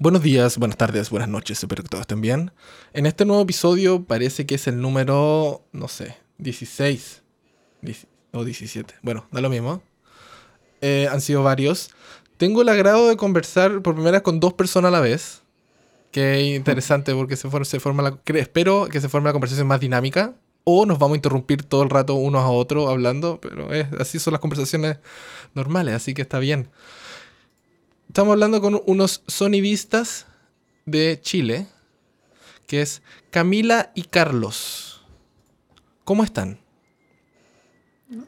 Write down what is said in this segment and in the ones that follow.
Buenos días, buenas tardes, buenas noches, espero que todos estén bien. En este nuevo episodio parece que es el número, no sé, 16 o 17. Bueno, da lo mismo. Eh, han sido varios. Tengo el agrado de conversar por primera vez con dos personas a la vez. Qué interesante porque se, se forma la, espero que se forme la conversación más dinámica. O nos vamos a interrumpir todo el rato unos a otros hablando, pero así son las conversaciones normales, así que está bien. Estamos hablando con unos sonidistas de Chile, que es Camila y Carlos. ¿Cómo están?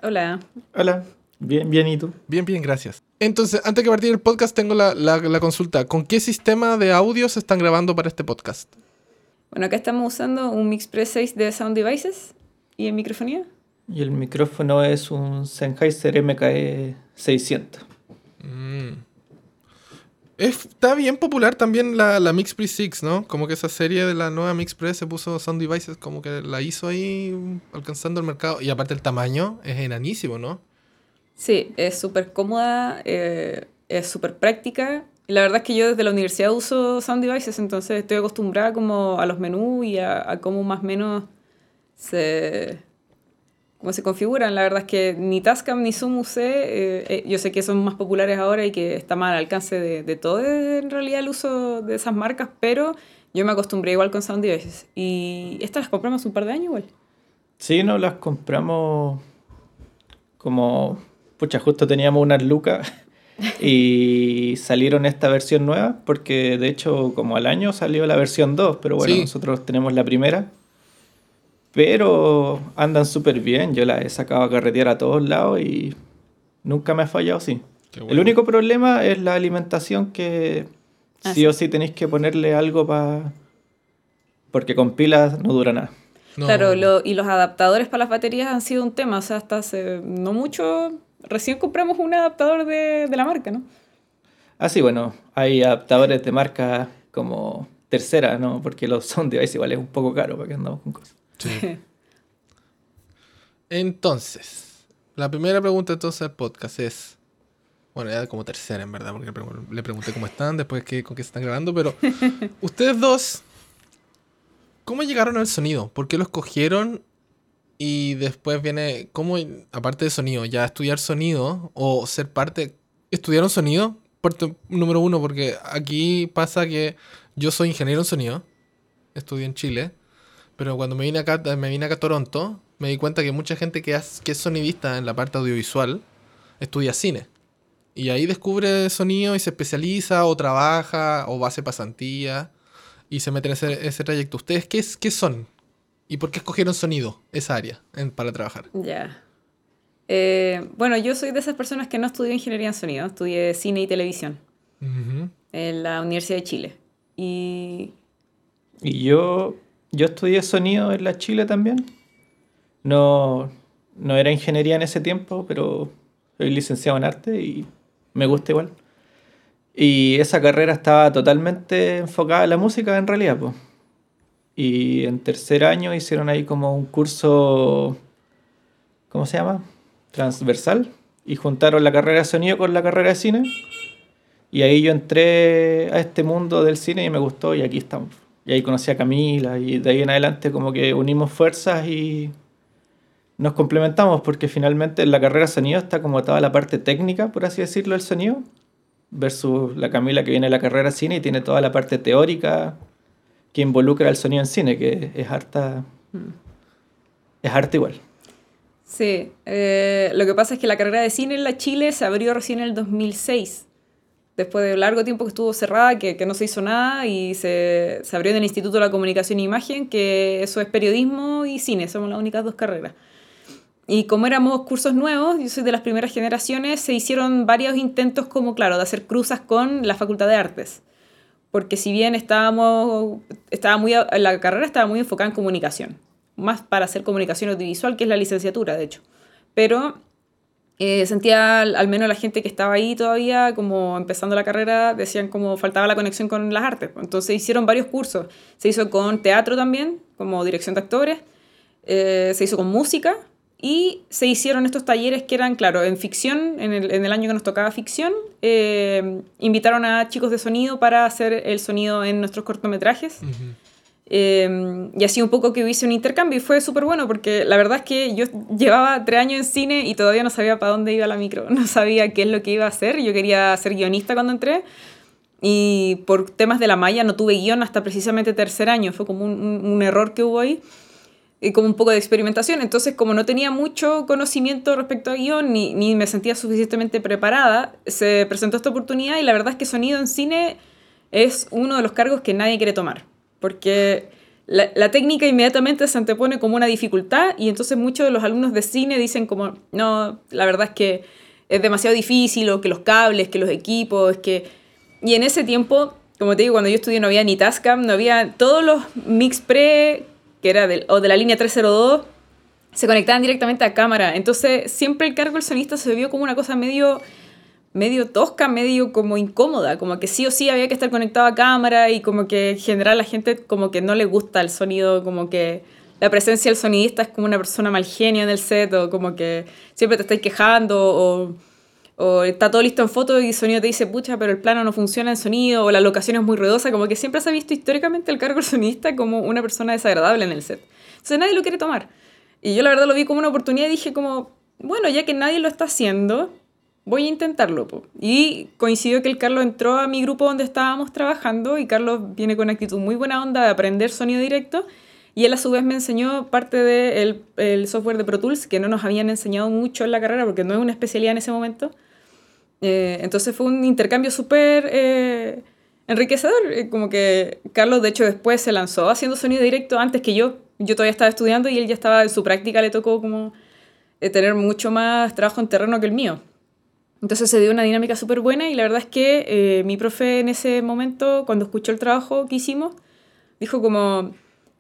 Hola. Hola. Bien, bien, ¿y tú? Bien, bien, gracias. Entonces, antes de partir el podcast, tengo la, la, consulta. ¿Con qué sistema de audio se están grabando para este podcast? Bueno, acá estamos usando un Mixpress 6 de Sound Devices y en microfonía. Y el micrófono es un Sennheiser MKE 600. Mm está bien popular también la, la Mixpress 6, ¿no? Como que esa serie de la nueva Mixpress se puso Sound Devices, como que la hizo ahí alcanzando el mercado. Y aparte el tamaño es enanísimo, ¿no? Sí, es súper cómoda, eh, es súper práctica. Y la verdad es que yo desde la universidad uso Sound Devices, entonces estoy acostumbrada como a los menús y a, a cómo más o menos se, cómo se configuran. La verdad es que ni Tascam ni Zoom usé. Eh, eh, yo sé que son más populares ahora y que está más al alcance de, de todo en realidad el uso de esas marcas, pero yo me acostumbré igual con Sound Devices. Y estas las compramos un par de años igual. Sí, no, las compramos como, pucha, justo teníamos unas lucas y salieron esta versión nueva, porque de hecho como al año salió la versión 2, pero bueno, nosotros tenemos la primera pero andan súper bien. Yo las he sacado a carretear a todos lados y nunca me ha fallado así. El único problema es la alimentación que ah, sí, o sí tenéis que ponerle algo para... Porque con pilas no dura nada. Claro, y los adaptadores para las baterías han sido un tema. O sea, hasta hace no mucho, recién compramos un adaptador de, de la marca, ¿no? Ah, sí, bueno, hay adaptadores de marca como tercera, ¿no? Porque los sound device igual es un poco caro para que andamos con cosas. Entonces, la primera pregunta entonces del podcast es. Bueno, ya como tercera en verdad, porque le pregunté cómo están, después que, con qué se están grabando, pero ustedes dos, ¿cómo llegaron al sonido? ¿Por qué lo escogieron? Y después viene, ¿cómo, aparte de sonido, ya estudiar sonido o ser parte, estudiaron sonido? Número uno, porque aquí pasa que yo soy ingeniero en sonido, estudié en Chile, pero cuando me vine acá, me vine acá a Toronto, me di cuenta que mucha gente que, es, que es sonidista en la parte audiovisual estudia cine. Y ahí descubre sonido y se especializa o trabaja o hace pasantía y se mete en ese, trayecto. ¿Ustedes qué, es, qué son? ¿Y por qué escogieron sonido, esa área, para trabajar? Ya. Eh, bueno, yo soy de esas personas que no estudió ingeniería en sonido, estudié cine y televisión en la Universidad de Chile. Y... Y yo yo estudié sonido en la Chile también. No, no era ingeniería en ese tiempo, pero soy licenciado en arte y me gusta igual. Y esa carrera estaba totalmente enfocada a la música en realidad. Pues. Y en tercer año hicieron ahí como un curso, ¿cómo se llama? Transversal. Y juntaron la carrera de sonido con la carrera de cine. Y ahí yo entré a este mundo del cine y me gustó y aquí estamos. Y ahí conocí a Camila y de ahí en adelante como que unimos fuerzas y nos complementamos porque finalmente en la carrera de sonido está como toda la parte técnica, por así decirlo, del sonido, versus la Camila que viene de la carrera de cine y tiene toda la parte teórica que involucra el sonido en cine, que es harta... Mm. Es arte igual. Sí, eh, lo que pasa es que la carrera de cine en la Chile se abrió recién en el 2006 después de largo tiempo que estuvo cerrada, que, que no se hizo nada y se, se, abrió en el Instituto de la Comunicación e Imagen, que eso es periodismo y cine, somos las únicas dos carreras. Y como éramos cursos nuevos, yo soy de las primeras generaciones, se hicieron varios intentos como, claro, de hacer cruzas con la Facultad de Artes. Porque si bien estábamos, estaba muy, la carrera estaba muy enfocada en comunicación, más para hacer comunicación audiovisual, que es la licenciatura, de hecho. Pero eh, sentía al, menos la gente que estaba ahí todavía, como empezando la carrera, decían como faltaba la conexión con las artes. Entonces hicieron varios cursos. Se hizo con teatro también, como dirección de actores. Eh, se hizo con música y se hicieron estos talleres que eran, claro, en ficción, en el, en el año que nos tocaba ficción, eh, invitaron a chicos de sonido para hacer el sonido en nuestros cortometrajes. Eh, y así un poco que hubiese un intercambio y fue súper bueno porque la verdad es que yo llevaba tres años en cine y todavía no sabía para dónde iba la micro, no sabía qué es lo que iba a hacer, yo quería ser guionista cuando entré y por temas de la malla no tuve guion hasta precisamente tercer año, fue como un, un, un error que hubo ahí y como un poco de experimentación. Entonces, como no tenía mucho conocimiento respecto a guion, ni, ni me sentía suficientemente preparada, se presentó esta oportunidad y la verdad es que sonido en cine es uno de los cargos que nadie quiere tomar, porque la, la, técnica inmediatamente se antepone como una dificultad y entonces muchos de los alumnos de cine dicen como, no, la verdad es que es demasiado difícil, o que los cables, que los equipos, que... Y en ese tiempo, como te digo, cuando yo estudié no había ni Tascam, no había todos los mix pre que era del, o de la línea 302, se conectaban directamente a cámara. Entonces, siempre el cargo del sonista se vio como una cosa medio, medio tosca, medio como incómoda, como que sí o sí había que estar conectado a cámara y como que en general la gente como que no le gusta el sonido, como que la presencia del sonidista es como una persona mal genio en el set o como que siempre te estáis quejando o, o está todo listo en foto y el sonido te dice, pucha, pero el plano no funciona en sonido o la locación es muy ruidosa, como que siempre se ha visto históricamente el cargo del sonidista como una persona desagradable en el set. Entonces nadie lo quiere tomar. Y yo la verdad lo vi como una oportunidad y dije como, bueno, ya que nadie lo está haciendo, voy a intentarlo. Po. Y coincidió que el Carlos entró a mi grupo donde estábamos trabajando y Carlos viene con actitud muy buena onda de aprender sonido directo. Y él a su vez me enseñó parte del de el software de Pro Tools, que no nos habían enseñado mucho en la carrera porque no es una especialidad en ese momento. Eh, entonces fue un intercambio súper eh, enriquecedor. Eh, como que Carlos, de hecho, después se lanzó haciendo sonido directo antes que yo. Yo todavía estaba estudiando y él ya estaba en su práctica, le tocó como tener mucho más trabajo en terreno que el mío. Entonces se dio una dinámica súper buena y la verdad es que eh, mi profe en ese momento, cuando escuchó el trabajo que hicimos, dijo como...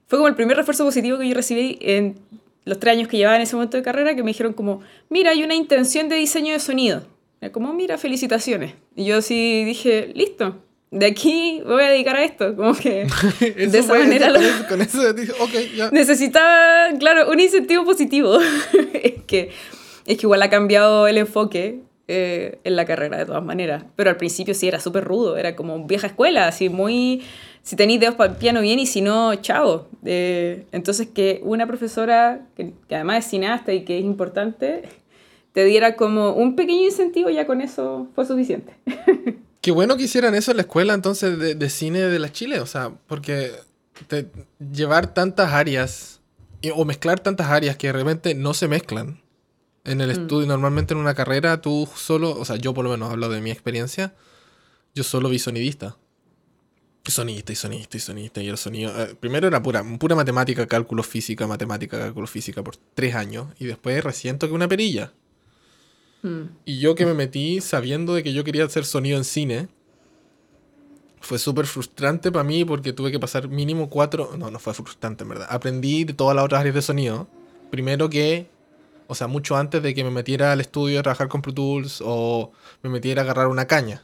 Fue como el primer refuerzo positivo que yo recibí en los tres años que llevaba en ese momento de carrera, que me dijeron como, mira, hay una intención de diseño de sonido. Era como, mira, felicitaciones. Y yo sí dije, listo, de aquí voy a dedicar a esto. Como que de esa fue, manera eso, lo... con, eso, dije, ok, ya. Necesitaba, claro, un incentivo positivo. es, que, es que igual ha cambiado el enfoque eh, en la carrera de todas maneras. Pero al principio sí era súper rudo, era como vieja escuela, así muy... Si tenéis dedos para el piano bien y si no, chao. Eh, entonces que una profesora, que, que además es cineasta y que es importante, te diera como un pequeño incentivo, ya con eso fue suficiente. Qué bueno que hicieran eso en la escuela entonces de, cine de la Chile, o sea, porque llevar tantas áreas o mezclar tantas áreas que de repente no se mezclan en el mm. estudio. Normalmente en una carrera tú solo, o sea, yo por lo menos hablo de mi experiencia, yo solo vi sonidista. Sonista y sonista y sonista y el sonido. Eh, primero era pura, pura matemática, cálculo física, matemática, cálculo física por tres años y después recién toqué una perilla. Mm. Y yo que me metí sabiendo de que yo quería hacer sonido en cine, fue súper frustrante para mí porque tuve que pasar mínimo cuatro... No, no fue frustrante en verdad. Aprendí de todas las otras áreas de sonido. Primero que... O sea, mucho antes de que me metiera al estudio a trabajar con Pro Tools o me metiera a agarrar una caña.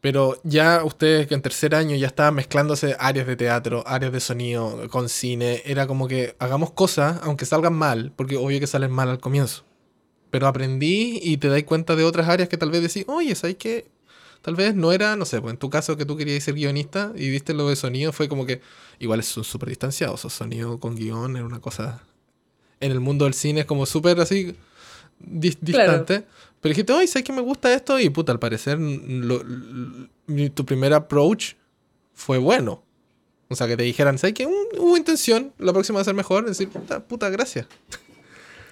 Pero ya ustedes que en tercer año ya estaban mezclándose áreas de teatro, áreas de sonido con cine, era como que hagamos cosas aunque salgan mal, porque obvio que salen mal al comienzo pero aprendí y te das cuenta de otras áreas que tal vez decís, oye, ¿sabes qué? Tal vez no era, no sé, pues en tu caso que tú querías ser guionista y viste lo de sonido, fue como que igual son súper distanciados, o sonido con guion era una cosa... En el mundo del cine es como súper así dis distante. Claro. Pero dijiste, oye, ¿sabes que me gusta esto? Y puta, al parecer lo, lo, tu primer approach fue bueno. O sea, que te dijeran, ¿sabes que hubo intención? La próxima va a ser mejor. Decir, puta, puta gracias.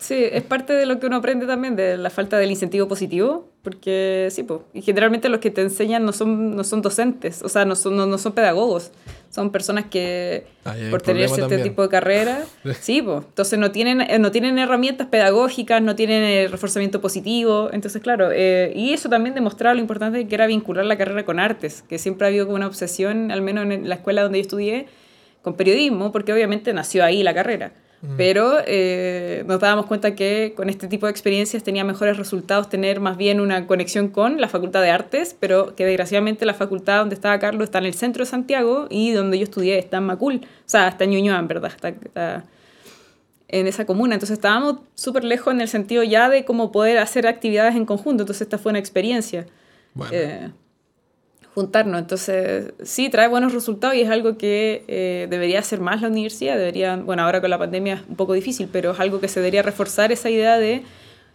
Sí, es parte de lo que uno aprende también, de la falta del incentivo positivo, porque sí, pues, y generalmente los que te enseñan no son, no son docentes, o sea, no son, no, no son pedagogos, son personas que por tener cierto también. tipo de carrera, sí, pues, entonces no tienen, no tienen herramientas pedagógicas, no tienen el reforzamiento positivo, entonces claro, eh, y eso también demostraba lo importante que era vincular la carrera con artes, que siempre ha habido como una obsesión, al menos en la escuela donde yo estudié, con periodismo, porque obviamente nació ahí la carrera. Pero eh, nos dábamos cuenta que con este tipo de experiencias tenía mejores resultados tener más bien una conexión con la Facultad de Artes, pero que desgraciadamente la facultad donde estaba Carlos está en el centro de Santiago y donde yo estudié está en Macul, o sea, está en Ñuñoa, en verdad. Está, está, en esa comuna. Entonces estábamos súper lejos en el sentido ya de cómo poder hacer actividades en conjunto. Entonces esta fue una experiencia. Bueno. eh, juntarnos. Entonces, sí, trae buenos resultados y es algo que eh, debería hacer más la universidad. Deberían, bueno, ahora con la pandemia es un poco difícil, pero es algo que se debería reforzar esa idea de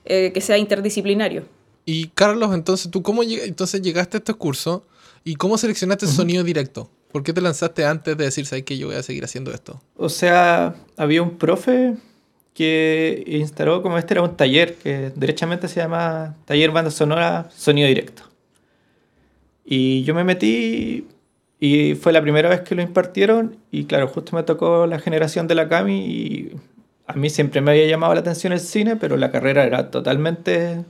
eh, que sea interdisciplinario. Y Carlos, entonces, ¿tú cómo lleg- entonces llegaste a este curso y cómo seleccionaste el sonido directo? ¿Por qué te lanzaste antes de decir, sabes que yo voy a seguir haciendo esto? O sea, había un profe que instaló como este era un taller que derechamente se llama Taller Banda Sonora Sonido Directo. Y yo me metí y fue la primera vez que lo impartieron y claro, justo me tocó la generación de la Cami y a mí siempre me había llamado la atención el cine, pero la carrera era totalmente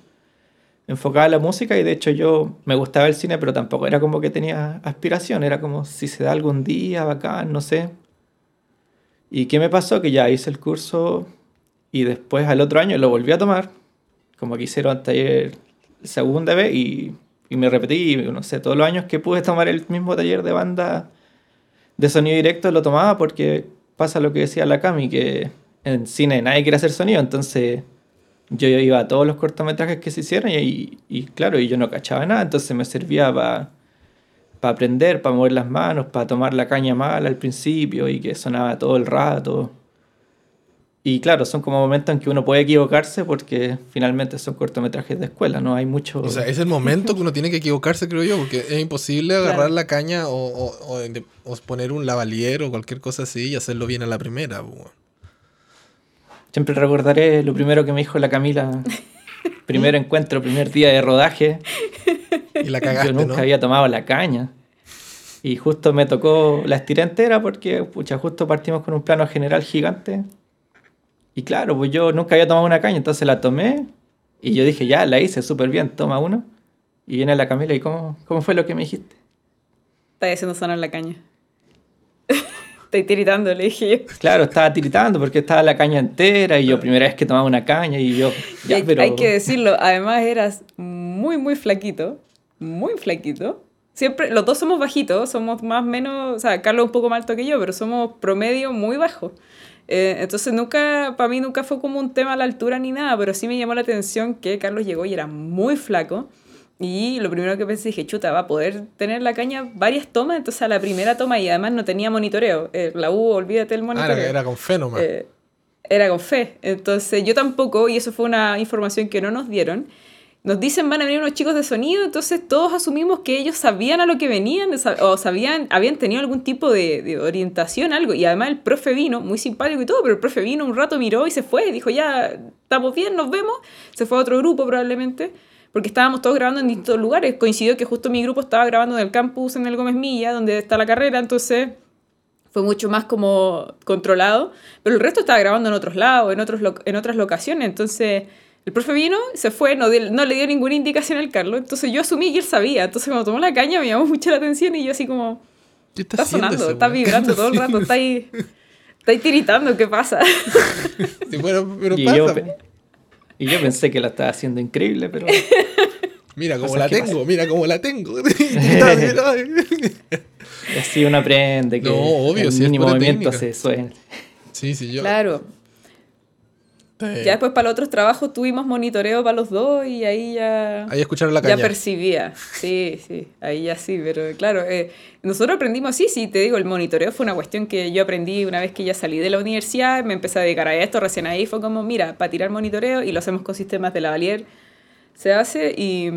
enfocada a la música y de hecho yo me gustaba el cine, pero tampoco era como que tenía aspiración, era como si se da algún día, bacán, no sé. ¿Y qué me pasó? Que ya hice el curso y después al otro año lo volví a tomar, como que hicieron taller segunda vez y, y me repetí, no sé, todos los años que pude tomar el mismo taller de banda de sonido directo lo tomaba porque pasa lo que decía la Cami, que en cine nadie quiere hacer sonido, entonces yo iba a todos los cortometrajes que se hicieron y, claro, y yo no cachaba nada, entonces me servía para aprender, para mover las manos, para tomar la caña mal al principio y que sonaba todo el rato. Y claro, son como momentos en que uno puede equivocarse porque finalmente son cortometrajes de escuela, no hay mucho... O sea, es el momento que uno tiene que equivocarse, creo yo, porque es imposible agarrar Claro. la caña o, o- o poner un lavalier o cualquier cosa así y hacerlo bien a la primera. weón. Siempre recordaré lo primero que me dijo la Camila. Primer encuentro, primer día de rodaje. Y la cagaste, Yo nunca ¿no? había tomado la caña. Y justo me tocó, la estiré entera porque, pucha, justo partimos con un plano general gigante. Y claro, pues yo nunca había tomado una caña, entonces la tomé y yo dije, ya, la hice súper bien, toma uno. Y viene la Camila y, ¿cómo, cómo fue lo que me dijiste? Está haciendo sonar la caña. Estoy tiritando, le dije yo. Claro, estaba tiritando porque estaba la caña entera y yo primera vez que tomaba una caña y yo, Y ya, hay, pero... hay que decirlo, además eras muy, muy flaquito. Muy flaquito. Siempre, los dos somos bajitos, somos más o menos, o sea, Carlos un poco más alto que yo, pero somos promedio muy bajo. Eh, entonces nunca, para mí nunca fue como un tema a la altura ni nada, pero sí me llamó la atención que Carlos llegó y era muy flaco. Y lo primero que pensé, dije, chuta, va a poder tener la caña varias tomas. Entonces a la primera toma y además no tenía monitoreo. Eh, la U, olvídate el Ah, monitoreo. era, era con fe nomás. Eh, era con fe. Entonces yo tampoco, y eso fue una información que no nos dieron. Nos dicen van a venir unos chicos de sonido, entonces todos asumimos que ellos sabían a lo que venían o sabían, habían tenido algún tipo de, orientación, algo. Y además el profe vino, muy simpático y todo, pero el profe vino un rato, miró y se fue. Dijo, ya, estamos bien, nos vemos. Se fue a otro grupo probablemente, porque estábamos todos grabando en distintos lugares. Coincidió que justo mi grupo estaba grabando en el campus en el Gómez Milla, donde está la carrera, entonces fue mucho más como controlado, pero el resto estaba grabando en otros lados, en, otros en otras locaciones, entonces el profe vino, se fue, no, le dio ninguna indicación al Carlos, entonces yo asumí que él sabía, entonces cuando tomó la caña me llamó mucho la atención y yo así como, ¿Qué está haciendo sonando, ese está vibrando todo el rato, está ahí, está ahí tiritando, ¿qué pasa? Sí, bueno, pero Y pasa. yo, y pensé que la estaba haciendo increíble, pero Mira cómo la tengo, mira cómo la tengo. así uno aprende que No, obvio, el sí, es mínimo movimiento técnica. se suena. sí, sí, yo. Claro, eh, ya después para los otros trabajos tuvimos monitoreo para los dos y ahí ya... Ahí escucharon la Ya caña. percibía, sí, sí, ahí ya sí, pero claro, eh, nosotros aprendimos así, sí, te digo, el monitoreo fue una cuestión que yo aprendí una vez que ya salí de la universidad, me empecé a dedicar a esto, recién ahí fue como, mira, para tirar monitoreo y lo hacemos con sistemas de lavalier, se hace y...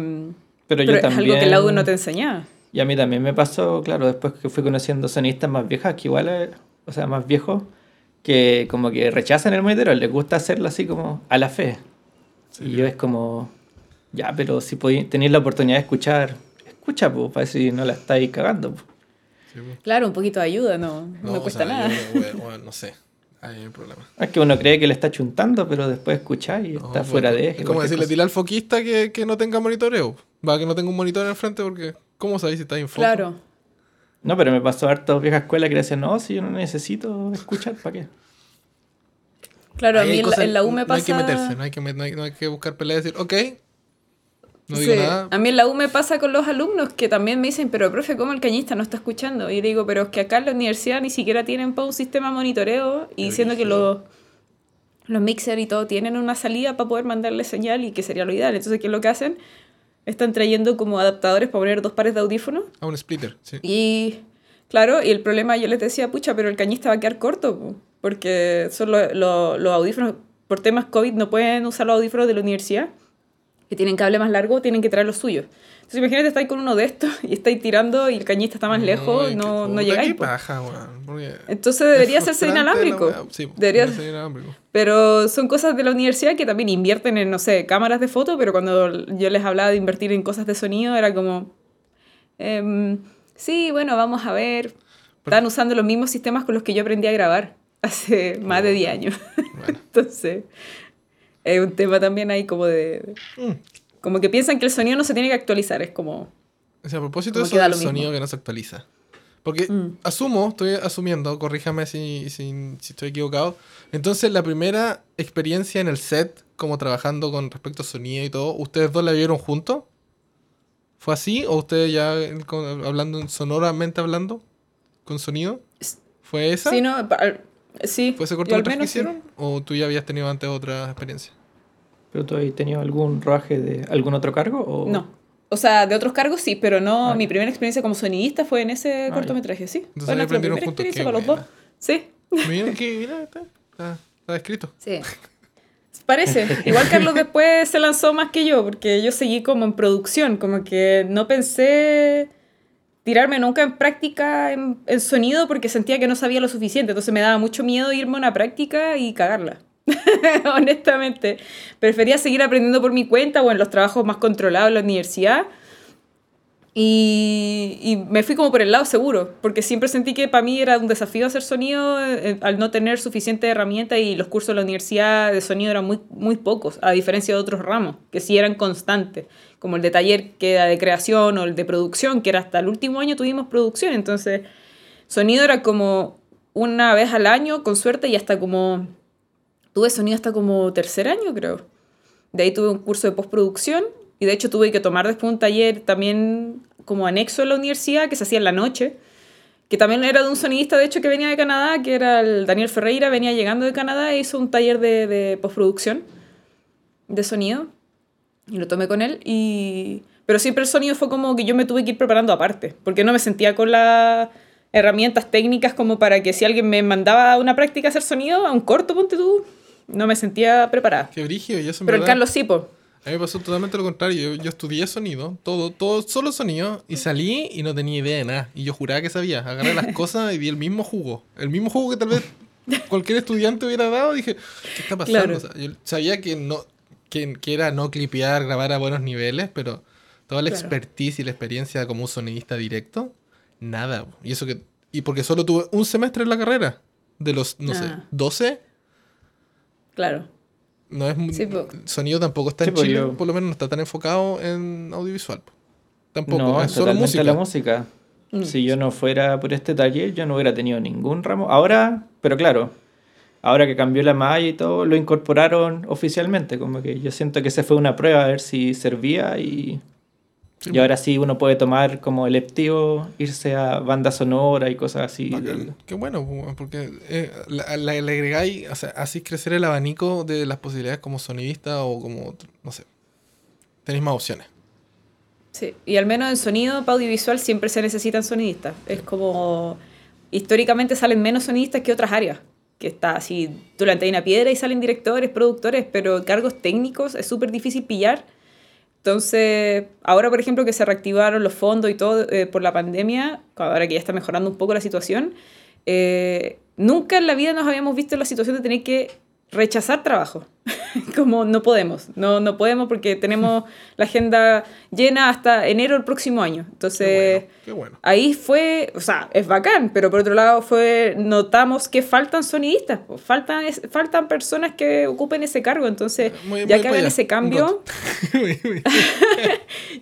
Pero, Pero yo es también. algo que la U no te enseñaba. Y a mí también me pasó, claro, después que fui conociendo sonistas más viejas, que igual, eh, o sea, más viejos, que como que rechazan el monitoreo, les gusta hacerlo así como a la fe. Y yo es como, ya, pero si tenéis la oportunidad de escuchar, escucha, pues, para ver si no la estáis cagando. po. Sí, po. Claro, un poquito de ayuda, no, no, cuesta sea, nada. yo, bueno, bueno, no sé. Ahí hay un problema. Es que uno cree que le está chuntando, pero después escucháis y No, está pues, fuera de Es eje. como cualquier decirle, dile al foquista que, que no tenga monitoreo. Va, que no tenga un monitor al frente porque. ¿Cómo sabéis si está en foco? Claro. No, pero me pasó harto vieja escuela que le decían, no, si yo no necesito escuchar, ¿para qué? Claro, a Ahí hay mí en la, cosas- en la U me No hay pasa... que meterse, no hay que, no hay, no hay que buscar pelea y decir, ok. No Sí, digo nada. A mí en la U me pasa con los alumnos que también me dicen, pero profe, ¿cómo el cañista no está escuchando? Y yo digo, pero es que acá en la universidad ni siquiera tienen pa' un sistema de monitoreo y Qué diciendo que los, los mixers y todo tienen una salida para poder mandarle señal y que sería lo ideal. Entonces, ¿qué es lo que hacen? Están trayendo como adaptadores para poner dos pares de audífonos. A un splitter, sí. Y claro, y el problema yo les decía, pucha, pero el cañista va a quedar corto, po, porque son lo- lo- los audífonos, por temas COVID no pueden usar los audífonos de la universidad, que tienen cable más largo, tienen que traer los suyos. Entonces imagínate, estáis con uno de estos y estáis tirando y el cañista está más lejos, no, no puta, llegáis. Po. paja, Entonces debería hacerse inalámbrico. Sí, Debería- ser inalámbrico. Pero son cosas de la universidad que también invierten en, no sé, cámaras de foto, pero cuando yo les hablaba de invertir en cosas de sonido era como, em, sí, bueno, vamos a ver. Están usando los mismos sistemas con los que yo aprendí a grabar hace más de 10 años. Bueno. Entonces, es un tema también ahí como de... Mm. Como que piensan que el sonido no se tiene que actualizar, es como... O sea, a propósito de eso mismo. sonido que no se actualiza. Porque Mm. asumo, estoy asumiendo, corríjame si, si, si estoy equivocado. Entonces, la primera experiencia en el set, como trabajando con respecto a sonido y todo, ¿ustedes dos la vieron juntos? ¿Fue así? ¿O ustedes ya hablando, sonoramente hablando? ¿Con sonido? ¿Fue esa? Sí, no, al- sí. ¿Fue ese cortometraje que sí. hicieron? ¿O tú ya habías tenido antes otra experiencia? ¿Pero tú has tenido algún rodaje de algún otro cargo? O... No. O sea, de otros cargos sí, pero no, Ah, mi primera experiencia como sonidista fue en ese ya. cortometraje, sí. Entonces fue nuestra aprendieron primera juntos, experiencia para los buena. dos. Sí, Mira que, mira, está, está, está escrito. sí. Parece. Igual Carlos después se lanzó más que yo, porque yo seguí como en producción, como que no pensé tirarme nunca en práctica en, en sonido porque sentía que no sabía lo suficiente, entonces me daba mucho miedo irme a una práctica y cagarla. Honestamente, prefería seguir aprendiendo por mi cuenta o en los trabajos más controlados en la universidad. Y, me fui como por el lado seguro, porque siempre sentí que para mí era un desafío hacer sonido eh, al no tener suficiente herramienta y los cursos de la universidad de sonido eran muy, muy pocos, a diferencia de otros ramos, que sí eran constantes, como el de taller que era de creación o el de producción, que era hasta el último año tuvimos producción, entonces sonido era como una vez al año, con suerte, y hasta como... Tuve sonido hasta como tercer año, creo. De ahí tuve un curso de postproducción y de hecho tuve que tomar después un taller también como anexo en la universidad que se hacía en la noche, que también era de un sonidista de hecho que venía de Canadá, que era el Daniel Ferreira, venía llegando de Canadá e hizo un taller de, de postproducción de sonido y lo tomé con él y... Pero siempre el sonido fue como que yo me tuve que ir preparando aparte, porque no me sentía con las herramientas técnicas como para que si alguien me mandaba a una práctica a hacer sonido, a un corto, ponte tú, no me sentía preparada. Qué brígido. Y eso en Pero el verdad- Carlos sí, po. A mí me pasó totalmente lo contrario. Yo, yo estudié sonido, todo, todo, solo sonido, y salí y no tenía idea de nada. Y yo juraba que sabía. Agarré las cosas y di el mismo jugo. El mismo jugo que tal vez cualquier estudiante hubiera dado. Dije, ¿qué está pasando? Claro. O sea, yo sabía que no que, que era no clipear, grabar a buenos niveles, pero toda la Claro. expertise y la experiencia como un sonidista directo, nada. Y eso que y porque solo tuve un semestre en la carrera. De los, no sé, Ah. 12, Claro. no es Sí, sonido tampoco está Sí, en Chile, yo- por lo menos no está tan enfocado en audiovisual. po. Tampoco, no, es solo música. la música. Mm. Si yo no fuera por este taller, yo no hubiera tenido ningún ramo. Ahora, pero claro, ahora que cambió la malla y todo, lo incorporaron oficialmente. Como que yo siento que se fue una prueba a ver si servía y, Sí, y ahora sí uno puede tomar como electivo, irse a banda sonora y cosas así. Bacán. Qué bueno, po, porque eh, la- la- le agregáis, o sea, así crecer el abanico de las posibilidades como sonidista o como, no sé, tenéis más opciones. Sí, y al menos en sonido para audiovisual siempre se necesitan sonidistas. Es como históricamente salen menos sonidistas que otras áreas. Que está así, tú una piedra y salen directores, productores, pero cargos técnicos es súper difícil pillar. Entonces, ahora por ejemplo que se reactivaron los fondos y todo eh, por la pandemia, ahora que ya está mejorando un poco la situación, eh, nunca en la vida nos habíamos visto en la situación de tener que rechazar trabajo. Como no podemos, no, no podemos porque tenemos la agenda llena hasta enero del próximo año. Entonces, Qué bueno, qué bueno. ahí fue, o sea, es bacán, pero por otro lado fue, notamos que faltan sonidistas, po, faltan, es- faltan personas que ocupen ese cargo. Entonces, Muy- ya muy que hagan allá, ese cambio,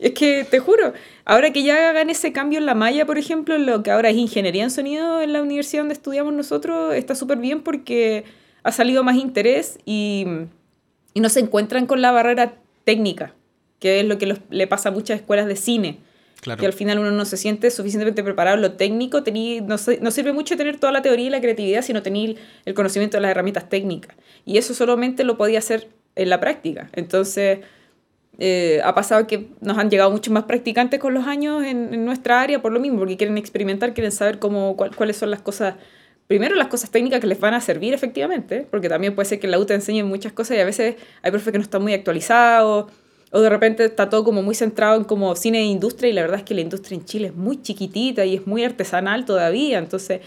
es que te juro, ahora que ya hagan ese cambio en la malla, por ejemplo, en lo que ahora es ingeniería en sonido en la universidad donde estudiamos nosotros, está súper bien porque ha salido más interés y, y no se encuentran con la barrera técnica, que es lo que los- le pasa a muchas escuelas de cine, Claro. que al final uno no se siente suficientemente preparado en lo técnico, tení, no, sirve mucho tener toda la teoría y la creatividad, sino tener el conocimiento de las herramientas técnicas. Y eso solamente lo podía hacer en la práctica. Entonces, eh, ha pasado que nos han llegado muchos más practicantes con los años en, en nuestra área por lo mismo, porque quieren experimentar, quieren saber cómo, cuál- cuáles son las cosas, primero las cosas técnicas que les van a servir efectivamente, porque también puede ser que la U te enseñen muchas cosas y a veces hay profes que no están muy actualizados, o de repente está todo como muy centrado en como cine e industria y la verdad es que la industria en Chile es muy chiquitita y es muy artesanal todavía, entonces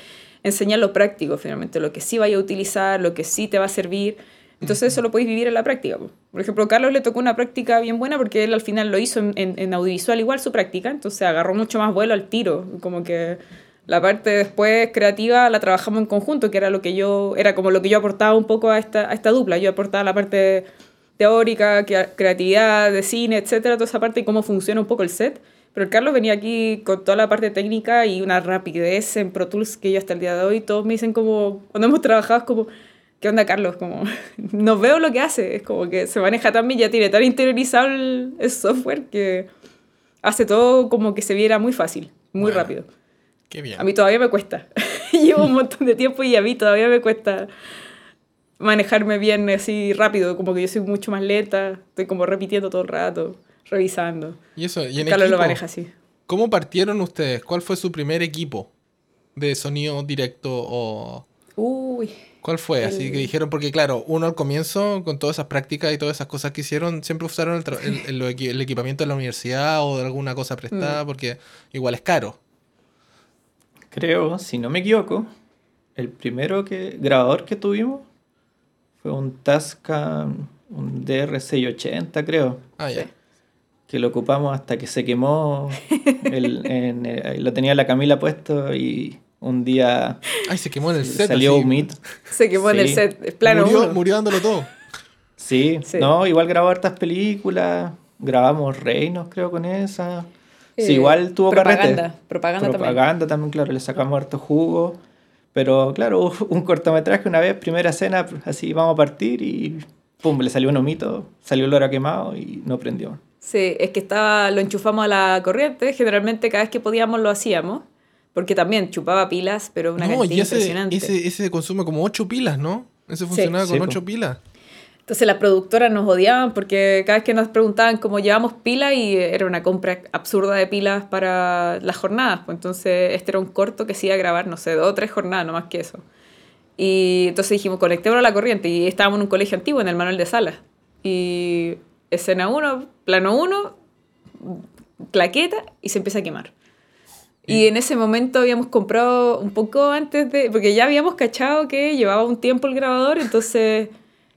enseñar lo práctico finalmente, lo que sí vaya a utilizar, lo que sí te va a servir. Entonces eso lo podéis vivir en la práctica. po. Por ejemplo, a Carlos le tocó una práctica bien buena porque él al final lo hizo en, en- en audiovisual igual su práctica, entonces agarró mucho más vuelo al tiro, como que la parte después creativa la trabajamos en conjunto, que era lo que yo era como lo que yo aportaba un poco a esta, a esta dupla. Yo aportaba la parte teórica, creatividad de cine, etcétera, toda esa parte y cómo funciona un poco el set. Pero Carlos venía aquí con toda la parte técnica y una rapidez en Pro Tools que yo hasta el día de hoy todos me dicen como, cuando hemos trabajado es como, ¿qué onda Carlos? Como, no veo lo que hace, es como que se maneja tan bien, ya tiene tan interiorizado el, el software que hace todo como que se viera muy fácil, muy Bueno. rápido. Qué bien. A mí todavía me cuesta. Llevo un montón de tiempo y a mí todavía me cuesta manejarme bien así rápido, como que yo soy mucho más lenta, estoy como repitiendo todo el rato, revisando. Y eso, y en Carlos lo equipo, maneja así. ¿Cómo partieron ustedes? ¿Cuál fue su primer equipo de sonido directo o Uy, cuál fue? Así El- que dijeron, porque claro, uno al comienzo, con todas esas prácticas y todas esas cosas que hicieron, siempre usaron el, el- equipamiento de la universidad o de alguna cosa Mm. prestada, porque igual es caro. Creo, si no me equivoco, el primero que grabador que tuvimos fue un Tascam, un DR680 creo, Ah, ya. Que lo ocupamos hasta que se quemó, el- en el- lo tenía la Camila puesto y un día Ay, se quemó en el set. salió así. humito. se quemó en el set, es plano murió, uno. murió dándolo todo. Sí, Sí. no, igual grabó hartas películas, grabamos Reinos creo con esa. Sí, Eh, igual tuvo propaganda, carrete. propaganda también. Propaganda también, claro, le sacamos harto jugo. Pero claro, hubo un cortometraje una vez, primera escena, así vamos a partir y pum, le salió un humito, salió el oro quemado y no prendió. Sí, es que estaba, lo enchufamos a la corriente, generalmente cada vez que podíamos lo hacíamos, porque también chupaba pilas, pero una no, cantidad y ese, impresionante. ese, ese consume como 8 pilas, ¿no? Ese funcionaba Sí, con po. 8 pilas. Entonces las productoras nos odiaban porque cada vez que nos preguntaban cómo llevamos pilas y era una compra absurda de pilas para las jornadas. Pues entonces este era un corto que se iba a grabar, no sé, dos o tres jornadas, no más que eso. Y entonces dijimos, conectémoslo a la corriente. Y estábamos en un colegio antiguo, en el manual de salas. Y escena 1, plano 1, claqueta y se empieza a quemar. Y en ese momento habíamos comprado un poco antes de, porque ya habíamos cachado que llevaba un tiempo el grabador, entonces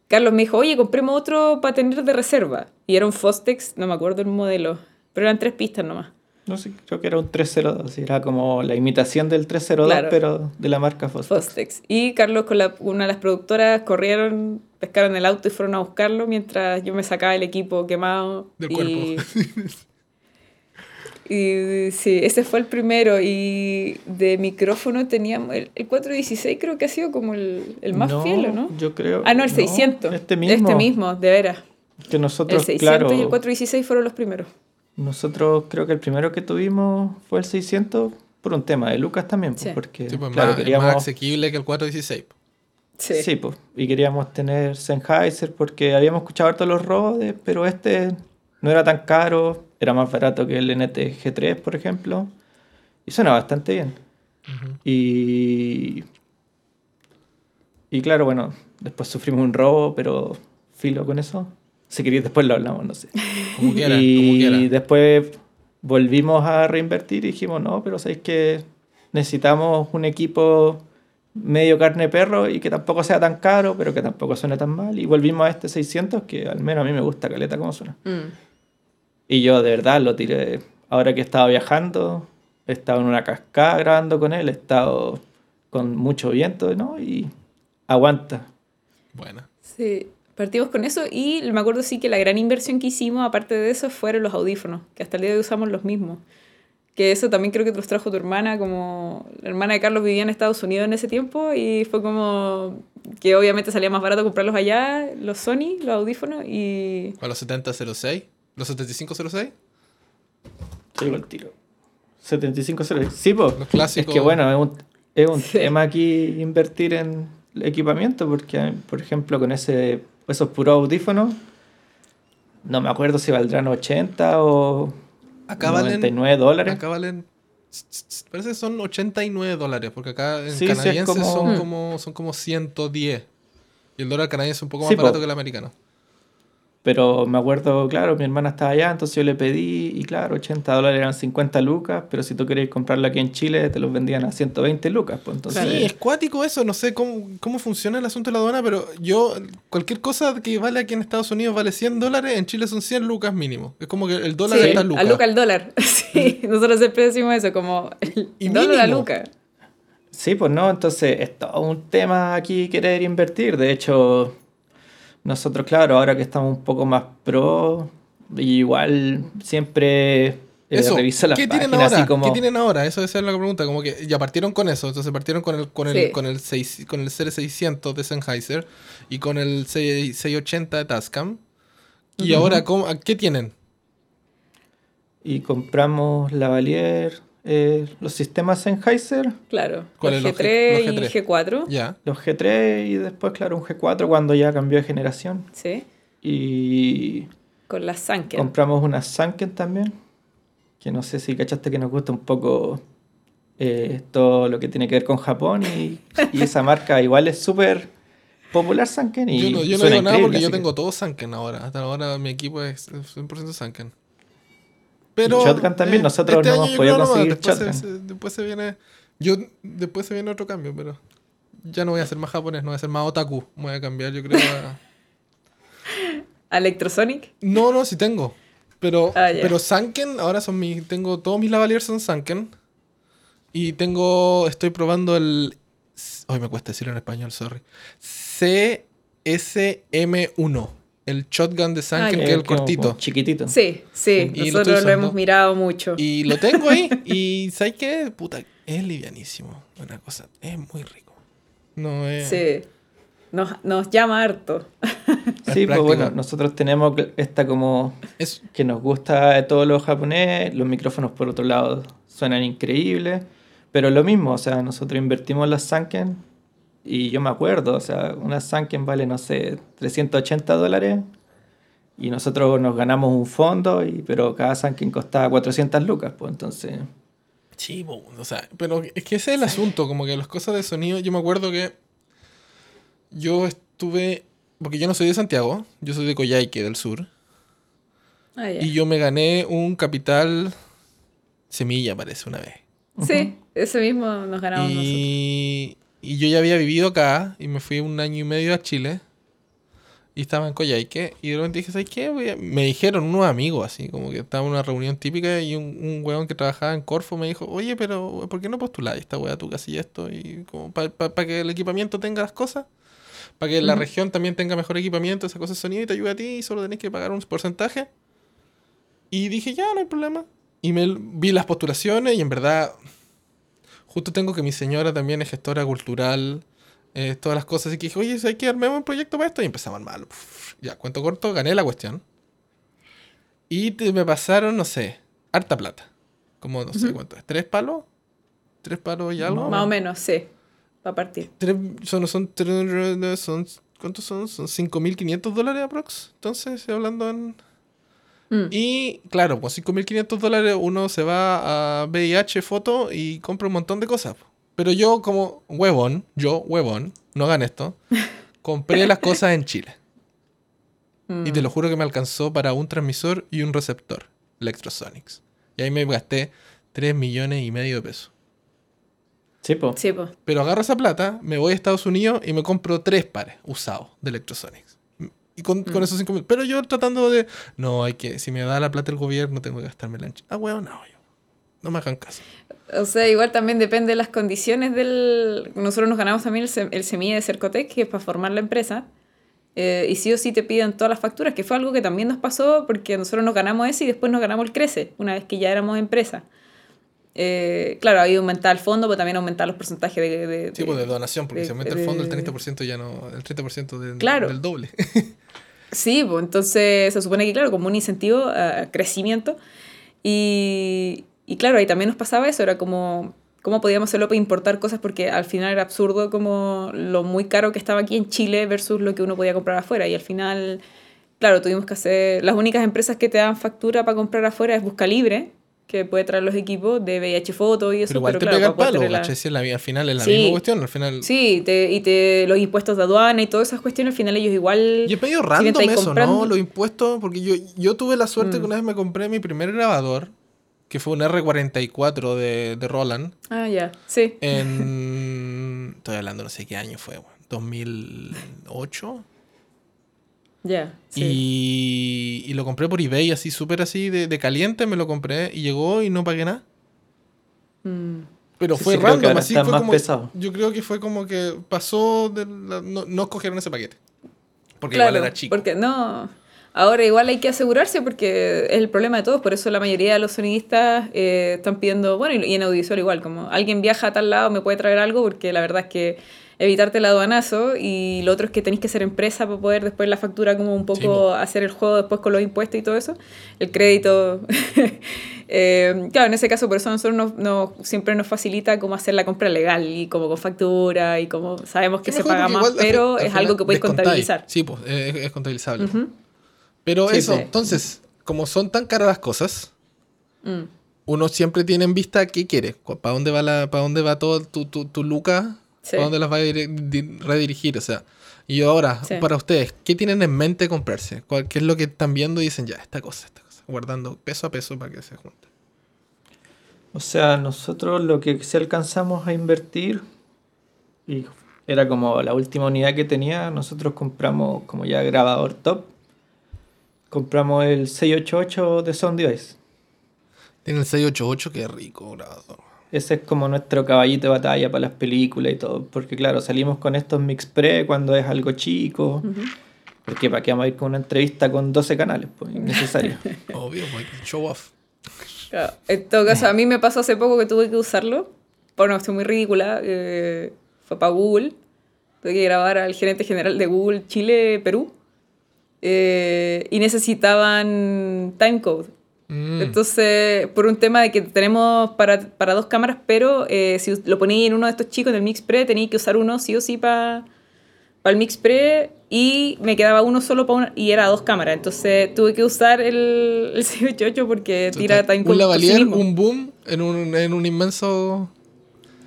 Carlos me dijo, oye, compremos otro para tener de reserva. Y era un Fostex, no me acuerdo el modelo, pero eran tres pistas nomás. No sé, creo que era un 302, era como la imitación del 302, Claro. pero de la marca Fostex. Fostex. Y Carlos con la- una de las productoras corrieron, pescaron el auto y fueron a buscarlo mientras yo me sacaba el equipo quemado. Del y, cuerpo. y sí, ese fue el primero. Y de micrófono teníamos el, el 416 creo que ha sido como el, el más fiel, ¿o no? Yo creo. Ah, no, el 600. Este mismo. Este mismo, de veras. Que El nosotros, 600 claro. y el 416 fueron los primeros. Nosotros creo que el primero que tuvimos fue el 600 por un tema de Lucas también, pues, Sí. porque Sí, pues claro, más, queríamos más asequible que el 416. Sí. sí. pues, y queríamos tener Sennheiser porque habíamos escuchado todos los Rhodes, pero este no era tan caro, era más barato que el NT G3, por ejemplo, y suena bastante bien. Y y claro, bueno, después sufrimos un robo, pero filo con eso. Si queréis después lo hablamos, no sé. Como quiera, y como quiera. después volvimos a reinvertir y dijimos, no, pero sabéis que necesitamos un equipo medio carne perro y que tampoco sea tan caro, pero que tampoco suene tan mal. Y volvimos a este 600, que al menos a mí me gusta caleta como suena. Mm. Y yo de verdad lo tiré. Ahora que estaba viajando, he estado en una cascada grabando con él, he estado con mucho viento, ¿no? Y aguanta. Bueno. Sí, partimos con eso y me acuerdo sí que la gran inversión que hicimos, aparte de eso, fueron los audífonos, que hasta el día de hoy usamos los mismos. Que eso también creo que te los trajo tu hermana, como la hermana de Carlos vivía en Estados Unidos en ese tiempo y fue como que obviamente salía más barato comprarlos allá, los Sony, los audífonos y... ¿Con los 7006? ¿Los 7506? Te digo el tiro. 75 soles. Sí, pues. Los clásicos. Es que bueno, es un, es un Sí. tema aquí invertir en equipamiento, porque, por ejemplo, con ese esos puros audífonos, no me acuerdo si valdrán 80 o Acá valen. 99 dólares. Acá valen. Parece que son 89 dólares, porque acá en Sí, sí, es canadienses como- son, como, son como 110. Y el dólar canadiense es un poco más Sí, po. barato que el americano. Pero me acuerdo, claro, mi hermana estaba allá, entonces yo le pedí, y claro, 80 dólares eran 50 lucas, pero si tú querías comprarlo aquí en Chile, te los vendían a 120 lucas. Pues entonces, Sí, es cuático eso, no sé cómo, cómo funciona el asunto de la aduana, pero yo, cualquier cosa que vale aquí en Estados Unidos vale 100 dólares, en Chile son 100 lucas mínimo. Es como que el dólar Sí, está a lucas. Luca al dólar. Sí, nosotros siempre decimos eso, como el Y dólar a mínimo. Luca. Sí, pues no, entonces es todo un tema aquí querer invertir. De hecho, nosotros, claro, ahora que estamos un poco más pro, igual siempre eh, Eso, reviso las ¿qué tienen páginas ahora? así como... ¿Qué tienen ahora? Eso esa es la pregunta, como que ya partieron con eso, entonces partieron con el con el Sí. con el 6 con el CR600 de Sennheiser y con el 6- 680 de Tascam. Y ahora ¿cómo- ¿qué tienen? Y compramos Lavalier, eh, los sistemas Sennheiser, Claro. ¿Cuál los es los G3 G- los y G3? G4. Ya. los G3 y después, claro, un G4 cuando ya cambió de generación. Sí. Y Con las Sanken. compramos unas Sanken también, que no sé si cachaste que nos gusta un poco eh, todo lo que tiene que ver con Japón y, y esa marca igual es súper popular Sanken y Yo no, yo no digo nada porque yo que- tengo todo Sanken ahora. Hasta ahora mi equipo es 100% Sanken. Pero Shotgun también, nosotros no hemos podido conseguir después se, Shotgun. se- después se viene yo después se viene otro cambio, pero ya no voy a ser más japonés, no voy a ser más otaku, voy a cambiar, yo creo a... ¿A Electrosonic? No, no, sí tengo. Pero, Ah, pero Sanken, ahora son mis. Tengo. Todos mis lavaliers son Sanken. Y tengo. Estoy probando el. Hoy me cuesta decirlo en español, sorry. CSM1. El shotgun de Sanken, Ah, que es el cortito. como chiquitito. Sí, sí. Y nosotros lo, hemos mirado mucho. Y lo tengo ahí. y ¿sabes qué? Puta, es livianísimo. Una cosa. Es muy rico. No es. Sí. Nos, nos llama harto. Sí, pues bueno, nosotros tenemos esta como Es, que nos gusta de todo lo japonés, los micrófonos por otro lado suenan increíbles, pero lo mismo, o sea, nosotros invertimos las Sanken y yo me acuerdo, o sea, una Sanken vale, no sé, 380 dólares y nosotros nos ganamos un fondo, y, pero cada Sanken costaba 400 lucas, pues entonces... Sí, po, o sea, pero es que ese es el asunto, como que las cosas de sonido, yo me acuerdo que yo estuve, porque yo no soy de Santiago, yo soy de Coyhaique, del sur, Ah, ya. y yo me gané un capital semilla, parece, una vez. Sí, ese mismo nos ganamos nosotros. Y, yo ya había vivido acá, y me fui un año y medio a Chile, y estaba en Coyhaique, y de repente dije, ¿sabes qué? Voy a-". Me dijeron unos amigos, así, como que estaba en una reunión típica, y un, un weón que trabajaba en Corfo me dijo, oye, pero ¿por qué no postuláis esta weá tú casi esto? Y como para que el equipamiento tenga las cosas, para que la región también tenga mejor equipamiento, esa cosa de sonido, y te ayude a ti, y solo tenés que pagar un porcentaje. Y dije, ya, no hay problema. Y me vi las postulaciones, y en verdad, justo tengo que mi señora también es gestora cultural, eh, todas las cosas. Así que dije, oye, hay que armemos un proyecto para esto. Y empezamos a armarlo. Uf, ya, cuento corto, gané la cuestión. Y te- me pasaron, no sé, harta plata. Como, no sé cuánto es, ¿tres palos? ¿Tres palos y algo? Más o menos, sí. Para partir. Tres, son, son, tres- son, ¿cuántos son? Son 5.500 dólares aprox. Entonces, hablando en... Mm. Y claro, con 5.500 dólares uno se va a VIH Foto y compra un montón de cosas. Pero yo como huevón, yo huevón, no hagan esto, compré las cosas en Chile. Y te Mm. lo juro que me alcanzó para un transmisor y un receptor, Electrosonics. Y ahí me gasté 3 millones y medio de pesos. Sí, pues. Sí, pues. Pero agarro esa plata, me voy a Estados Unidos y me compro tres pares usados de Electrosonics. Y con, con Mm. esos 5 mil. Pero yo tratando de. No, hay que. Si me da la plata el gobierno, tengo que gastarme la Ah, weón, no, yo. No me hagan caso. O sea, igual también depende de las condiciones del... Nosotros nos ganamos también el, sem- el semilla de Cercotec, que es para formar la empresa. Eh, y sí o sí te piden todas las facturas, que fue algo que también nos pasó porque nosotros nos ganamos ese y después nos ganamos el Crece, una vez que ya éramos empresa. Eh, claro, ahí aumentaba el fondo, pero también aumentaba los porcentajes de... de- Sí, de- pues de donación, porque de- si aumenta el fondo, el de- 30% ya no. El 30% del, Claro. del doble. Sí, pues entonces se supone que, claro, como un incentivo a crecimiento. Y, y claro, ahí también nos pasaba eso, era como, ¿cómo podíamos hacerlo para importar cosas? Porque al final era absurdo como lo muy caro que estaba aquí en Chile versus lo que uno podía comprar afuera. Y al final, claro, tuvimos que hacer, las únicas empresas que te dan factura para comprar afuera es Buscalibre, que puede traer los equipos de VIH Foto y eso. Pero igual pero te claro, pega el palo, al final es la Sí. misma cuestión. Al final. Sí, te- y te, los impuestos de aduana y todas esas cuestiones, al final ellos igual... Y es medio random eso, comprando- ¿no? Los impuestos, porque yo, yo tuve la suerte Mm. que una vez me compré mi primer grabador, que fue un R44 de, de Roland, Ah, ya, sí. en... estoy hablando no sé qué año fue, weón, 2008. Ya, sí. Y, y lo compré por eBay, así súper así, de, de caliente me lo compré y llegó y no pagué nada. Mm. Pero Sí, fue sí, random, así fue más como... pesado. Yo creo que fue como que pasó de la- no, no escogieron ese paquete. Porque Claro, igual era chico. Porque no. Ahora igual hay que asegurarse porque es el problema de todos, por eso la mayoría de los sonidistas eh, están pidiendo, bueno, y y en audiovisual igual, como alguien viaja a tal lado, me puede traer algo, porque la verdad es que evitarte el aduanazo y lo otro es que tenéis que ser empresa para poder después la factura como un poco Sí, hacer el juego después con los impuestos y todo eso, el crédito. Eh, claro, en ese caso por eso nosotros nos, nos- siempre nos facilita como hacer la compra legal y como con factura y como sabemos que se paga más, igual pero es algo que podéis contabilizar. Sí, pues es, es contabilizable. Pero Sí, eso, entonces, como son tan caras las cosas, Mm. uno siempre tiene en vista qué quiere, para dónde va la, para dónde va todo tu, tu, tu luca, Sí. dónde las va a redirigir, o sea. Y ahora, Sí. para ustedes, ¿qué tienen en mente comprarse? ¿Cuál- ¿Qué es lo que están viendo y dicen ya, esta cosa, esta cosa? Guardando peso a peso para que se junte. O sea, nosotros lo que sí alcanzamos a invertir, y era como la última unidad que tenía, nosotros compramos como ya grabador top, compramos el 688 de Sound Device. Tienen el 688, qué rico grabador. Ese es como nuestro caballito de batalla para las películas y todo. Porque claro, salimos con estos mix pre cuando es algo chico. Porque para qué vamos a ir con una entrevista con 12 canales, pues innecesario. Obvio, pues, show off. Claro. En todo caso, a mí me pasó hace poco que tuve que usarlo por una cuestión muy ridícula. eh, fue para Google. Tuve que grabar al gerente general de Google Chile, Perú. eh, y necesitaban timecode. Mm. Entonces, por un tema de que tenemos para, para dos cámaras, pero eh, si lo ponía en uno de estos chicos en el Mix Pre, tenía que usar uno sí o sí para el Mix Pre y me quedaba uno solo para una, y era dos cámaras. Entonces tuve que usar el, el 688 porque tira timecode un sí lavalier, mismo. un boom en un, en un inmenso.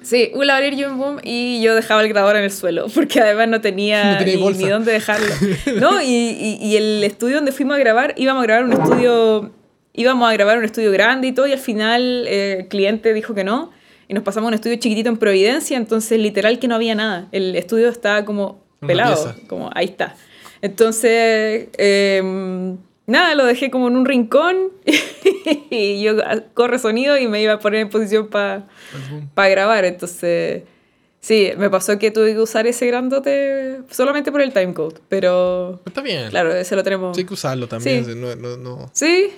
Sí, un lavalier y un boom y yo dejaba el grabador en el suelo porque además no tenía, No tenía ni, ni dónde dejarlo. No, y, y- y el estudio donde fuimos a grabar, íbamos a grabar un estudio, íbamos a grabar un estudio grande y todo y al final eh, el cliente dijo que no y nos pasamos a un estudio chiquitito en Providencia, entonces literal que no había nada. El estudio estaba como pelado, como ahí está. Entonces, em, nada, lo dejé como en un rincón y yo corre sonido y me iba a poner en posición para para grabar. Entonces, sí, me pasó que tuve que usar ese grandote solamente por el timecode. Pero, Está bien. claro, ese lo tenemos. Sí, hay que usarlo también. Sí. No, no, no. Sí,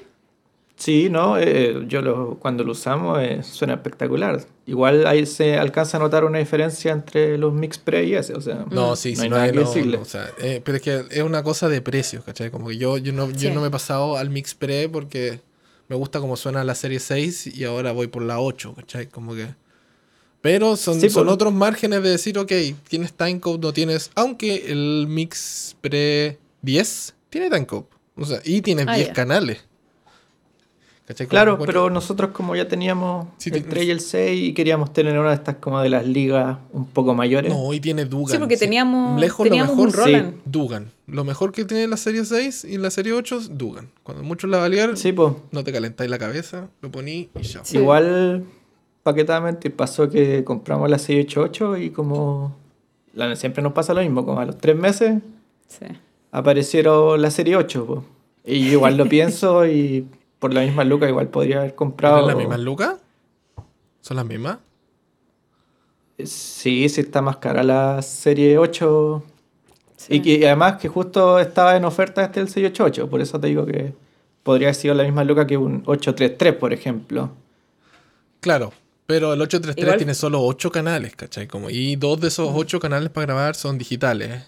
Sí, no, eh, yo lo, cuando lo usamos eh, suena espectacular. Igual ahí se alcanza a notar una diferencia entre los mix pre y ese, o sea, No, sí, no sí, hay no, nada hay- que no, decirle. no, o sea, eh, pero es que es una cosa de precios, ¿cachai? Como que yo, yo, no, yo Sí. no me he pasado al Mix Pre porque me gusta como suena la serie 6 y ahora voy por la 8, ¿cachai? Como que... Pero son, Sí, son por- otros márgenes de decir, ok, tienes timecode, no tienes... Aunque el Mix Pre 10 tiene timecode. O sea, y tiene Ah, 10 ya. canales. Claro, pero nosotros como ya teníamos Sí, el te- 3 y el 6 y queríamos tener una de estas como de las ligas un poco mayores. No, y tiene Dugan. sí, porque teníamos, Lejos teníamos lo un mejor, Roland. Dugan. Lo mejor que tiene la serie 6 y la serie 8 es Dugan. Cuando mucho la valía, Sí, no te calentáis la cabeza, lo poní y ya. Sí. Igual, paquetadamente, pasó que compramos la 688 y como la- siempre nos pasa lo mismo, como a los tres meses Sí. aparecieron la serie 8. po. Y igual lo pienso y por la misma luca igual podría haber ¿Son comprado. las mismas lucas? ¿Son las mismas? Sí, sí está más cara la serie 8. sí. Y que y además que justo estaba en oferta este el 688, por eso te digo que podría haber sido la misma luca que un 833, por ejemplo. Claro, pero el 833 Igual- tiene solo 8 canales, ¿cachai? Como, y dos de esos 8 canales para grabar son digitales.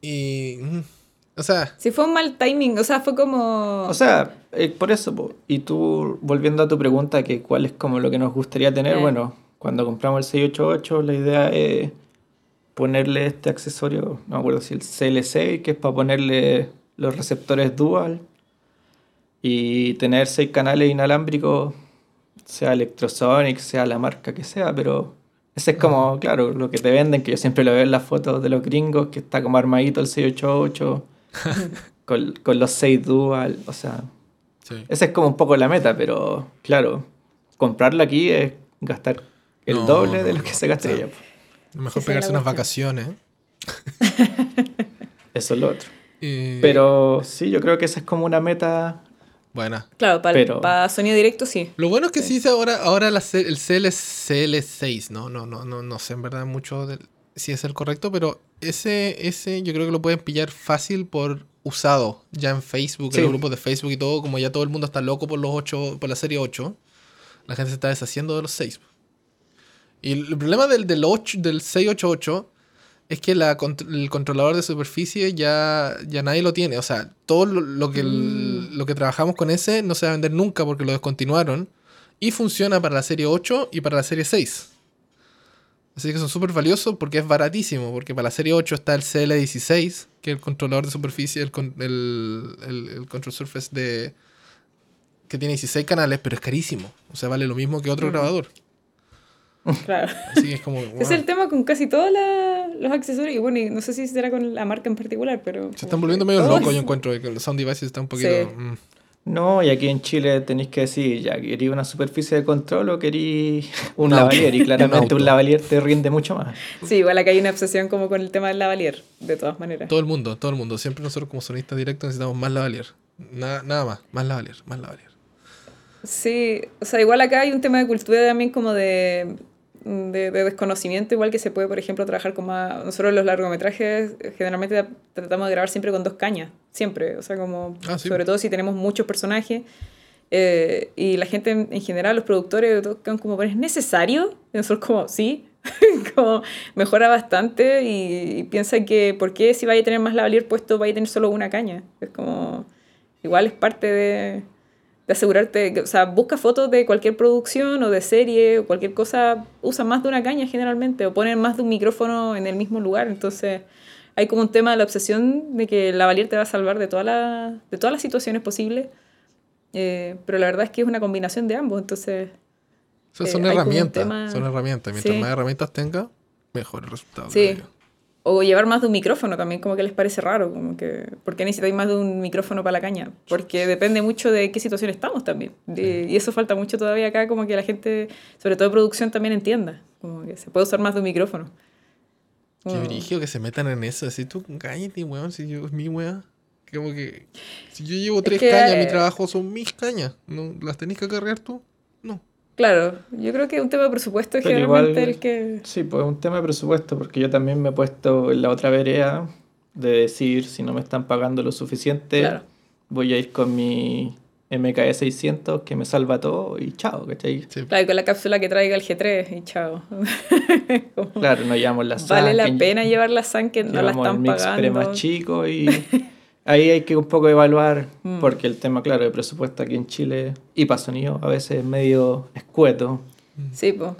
Y mm, O sea, Si fue un mal timing, o sea, fue como... O sea, eh, por eso, po. y tú, volviendo a tu pregunta, que cuál es como lo que nos gustaría tener, Eh. bueno, cuando compramos el 688, la idea es ponerle este accesorio, no me acuerdo si el CL6, que es para ponerle los receptores dual, y tener seis canales inalámbricos, sea Electrosonic, sea la marca que sea, pero ese es como, claro, lo que te venden, que yo siempre lo veo en las fotos de los gringos, que está como armadito el 688, con, con los 6 dual, o sea, sí. esa es como un poco la meta, pero claro, comprarla aquí es gastar el No, doble de no, lo que no. se gasta O sea. Mejor pegarse unas vacaciones. Eso es lo otro. Y- Pero sí, yo creo que esa es como una meta. Buena. Claro, para, pero- para sonido directo sí. Lo bueno es que sí, dice ahora, ahora la el CL, CL6, ¿no? No, no, no, no sé en verdad mucho del- si es el correcto, pero ese, ese yo creo que lo pueden pillar fácil por usado ya en Facebook, Sí. en los grupos de Facebook y todo, como ya todo el mundo está loco por los 8, por la serie 8, la gente se está deshaciendo de los 6. Y el problema del, del, 8, del 688 es que la, el controlador de superficie ya, ya nadie lo tiene. O sea, todo lo, lo que, el- lo que trabajamos con ese no se va a vender nunca porque lo descontinuaron. Y funciona para la serie 8 y para la serie 6. Así que son súper valiosos porque es baratísimo. Porque para la serie 8 está el CL16, que es el controlador de superficie, el, el, el- el Control Surface de, que tiene 16 canales, pero es carísimo. O sea, vale lo mismo que otro Mm. grabador. Claro. Así que es como... Es el tema con casi todos los accesorios. Y bueno, y no sé si será con la marca en particular, pero... Se están volviendo medio todos- locos, yo encuentro que los sound devices están un poquito... Sí. mm. No, y aquí en Chile tenéis que decir, ya, ¿queréis una superficie de control o queréis un lavalier? Y claramente un lavalier te rinde mucho más. Sí, igual acá hay una obsesión como con el tema del lavalier, de todas maneras. Todo el mundo, todo el mundo. Siempre nosotros como sonistas directos necesitamos más lavalier. Nada, nada más, más lavalier, más lavalier. Sí, o sea, igual acá hay un tema de cultura también como de, de, de desconocimiento, igual que se puede, por ejemplo, trabajar con más... Nosotros los largometrajes generalmente tratamos de grabar siempre con dos cañas, siempre, o sea, como... Ah, sí. Sobre todo si tenemos muchos personajes. eh, y la gente en, en general, los productores, quedan como, ¿pero es necesario? Y nosotros como, sí, como mejora bastante y, y piensa que, ¿por qué si vaya a tener más lavalier puesto, vaya a tener solo una caña? Es como, igual es parte de, de asegurarte, que- o sea, busca fotos de cualquier producción o de serie o cualquier cosa, usa más de una caña generalmente o ponen más de un micrófono en el mismo lugar, entonces hay como un tema de la obsesión de que la lavalier te va a salvar de, toda la, de todas las situaciones posibles, eh, pero la verdad es que es una combinación de ambos, entonces... O sea, Eh, son un herramientas, tema- son herramientas. Mientras Sí. más herramientas tenga, mejor el resultado. Sí. O llevar más de un micrófono también, como que les parece raro, como que, ¿por qué necesitáis más de un micrófono para la caña? Porque depende mucho de qué situación estamos también. De- y eso falta mucho todavía acá, como que la gente, sobre todo de producción, también entienda, como que se puede usar más de un micrófono. Qué brillo que se metan en eso. Así tú, cállate, weón, si yo es mi weá. Como que, si yo llevo tres que, cañas, mi trabajo son mis cañas. ¿No, ¿Las tenés que acarrear tú? Claro, yo creo que un tema de presupuesto es Pero generalmente igual- el que... Sí, pues es un tema de presupuesto, porque yo también me he puesto en la otra vereda de decir, si no me están pagando lo suficiente, Claro. voy a ir con mi MKE 600 que me salva todo y chao, ¿cachai? Sí. Claro, y con la cápsula que traiga el G3 y chao. Como, Claro, no llevamos la vale la pena llevar la Sanken, no la llevamos el están mix pre pagando. más chico y ahí hay que un poco evaluar, Mm. porque el tema, claro, de presupuesto aquí en Chile y para sonido a veces es medio escueto. Sí, pues.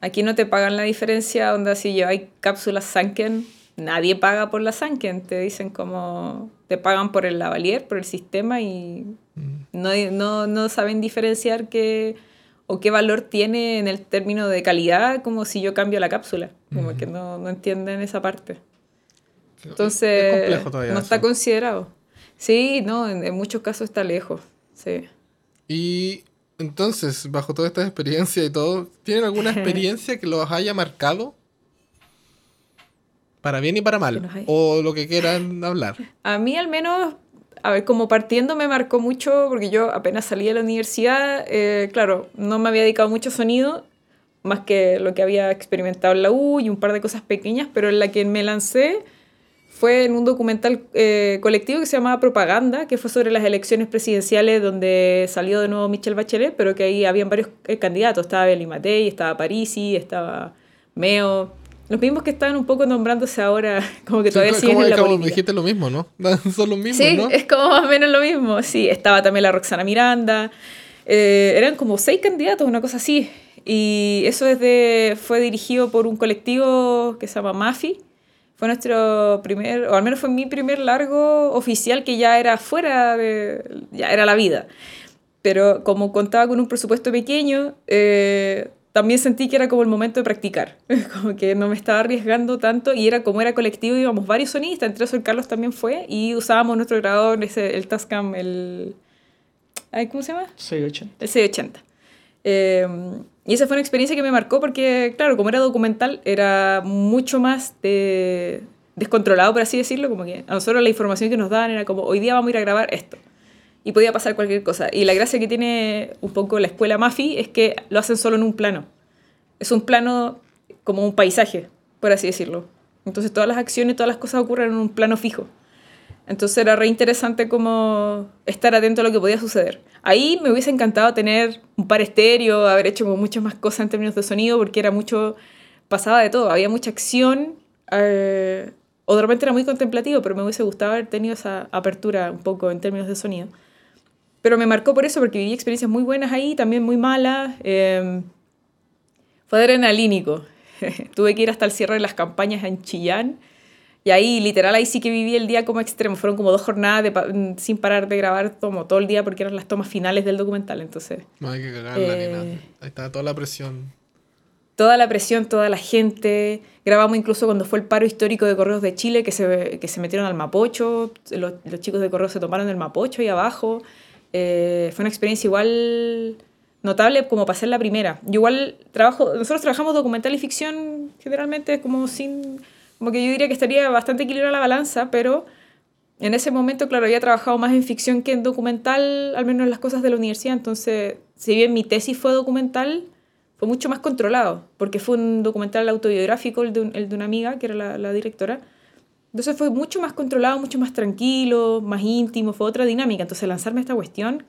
Aquí no te pagan la diferencia, onda si lleváis cápsulas Sanken, nadie paga por la Sanken, te dicen como te pagan por el lavalier, por el sistema y no, no, no saben diferenciar qué o qué valor tiene en el término de calidad como si yo cambio la cápsula, como que no, no entienden esa parte. Entonces, es complejo todavía no está eso. considerado. Sí, no, en, en muchos casos está lejos. Sí. Y entonces, bajo toda esta experiencia y todo, ¿tienen alguna experiencia que los haya marcado? Para bien y para mal. O lo que quieran hablar. A mí al menos, a ver, como partiendo me marcó mucho porque yo apenas salí de la universidad, eh, claro, no me había dedicado mucho a sonido, más que lo que había experimentado en la U y un par de cosas pequeñas, pero en la que me lancé fue en un documental eh, colectivo que se llamaba Propaganda, que fue sobre las elecciones presidenciales donde salió de nuevo Michelle Bachelet, pero que ahí habían varios eh, candidatos, estaba Beli Matei, estaba Parisi, estaba Meo, Los mismos que están un poco nombrándose ahora, como que todavía Sí, siguen como- en la política. dijiste lo mismo, ¿no? Son los mismos, Sí, ¿no? es como más o menos lo mismo. Sí, estaba también la Roxana Miranda. Eh, eran como seis candidatos, una cosa así. Y eso es de, fue dirigido por un colectivo que se llama Mafi. Fue nuestro primer, o al menos fue mi primer largo oficial que ya era fuera de, ya era la vida. Pero como contaba con un presupuesto pequeño, eh, también sentí que era como el momento de practicar. Como que no me estaba arriesgando tanto y era como era colectivo, íbamos varios sonistas, entre eso el Carlos también fue, y usábamos nuestro grabador, ese, el Tascam, el... ¿Cómo se llama? Soy 80. El C80. Eh, y esa fue una experiencia que me marcó porque, claro, como era documental, era mucho más de- descontrolado, por así decirlo, como que a nosotros la información que nos daban era como, hoy día vamos a ir a grabar esto. Y podía pasar cualquier cosa. Y la gracia que tiene un poco la escuela Mafi es que lo hacen solo en un plano. Es un plano como un paisaje, por así decirlo. Entonces todas las acciones, todas las cosas ocurren en un plano fijo. Entonces era re interesante como estar atento a lo que podía suceder. Ahí me hubiese encantado tener un par estéreo, haber hecho como muchas más cosas en términos de sonido, porque era mucho, pasaba de todo, había mucha acción, eh, o de era muy contemplativo, pero me hubiese gustado haber tenido esa apertura un poco en términos de sonido. Pero me marcó por eso, porque viví experiencias muy buenas ahí, también muy malas. eh, fue adrenalínico. Tuve que ir hasta el cierre de las campañas en Chillán. Y ahí, literal, ahí sí que viví el día como extremo. Fueron como dos jornadas de mm, sin parar de grabar como todo el día porque eran las tomas finales del documental. Entonces, No hay que cagarla ni Eh, nada. Ahí está toda la presión. toda la presión, toda la gente. Grabamos incluso cuando fue el paro histórico de Correos de Chile, que se, que se metieron al Mapocho. Los, los chicos de Correos se tomaron el Mapocho ahí abajo. Eh, fue una experiencia igual notable como para ser la primera. Yo igual trabajo, nosotros trabajamos documental y ficción generalmente como sin, como que yo diría que estaría bastante equilibrada la balanza, pero en ese momento, claro, había trabajado más en ficción que en documental, al menos en las cosas de la universidad, entonces, si bien mi tesis fue documental, fue mucho más controlado, porque fue un documental autobiográfico, el de, un- el de una amiga, que era la, la directora. Entonces fue mucho más controlado, mucho más tranquilo, más íntimo, fue otra dinámica. Entonces lanzarme esta cuestión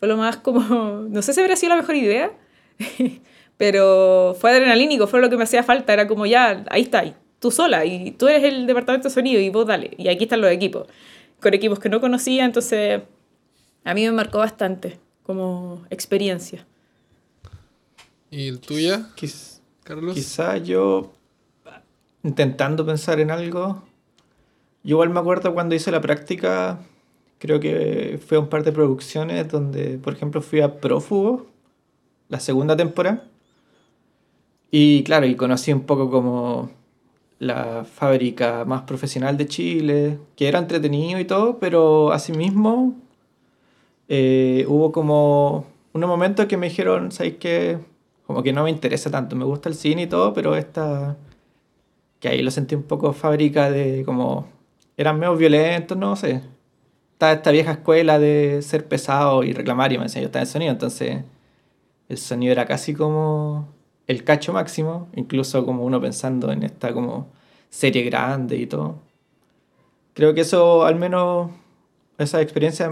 fue lo más como, no sé si habría sido la mejor idea, pero fue adrenalínico, fue lo que me hacía falta, era como ya, ahí está, y tú sola, y tú eres el departamento de sonido, y vos dale, y aquí están los equipos, con equipos que no conocía, entonces a mí me marcó bastante como experiencia. ¿Y el tuya, Quiz- Carlos? Quizá yo, intentando pensar en algo, yo igual me acuerdo cuando hice la práctica, creo que fue a un par de producciones donde, por ejemplo, fui a Prófugo, la segunda temporada, y claro, y conocí un poco como la fábrica más profesional de Chile, que era entretenido y todo, pero asimismo eh, hubo como unos momentos que me dijeron, ¿sabes qué? Como que no me interesa tanto, me gusta el cine y todo, pero esta... Que ahí lo sentí un poco fábrica de como... Eran medio violentos, no sé. Estaba esta vieja escuela de ser pesado y reclamar y me decían yo en sonido, entonces el sonido era casi como el cacho máximo, incluso como uno pensando en esta como serie grande y todo. Creo que eso al menos esa experiencia a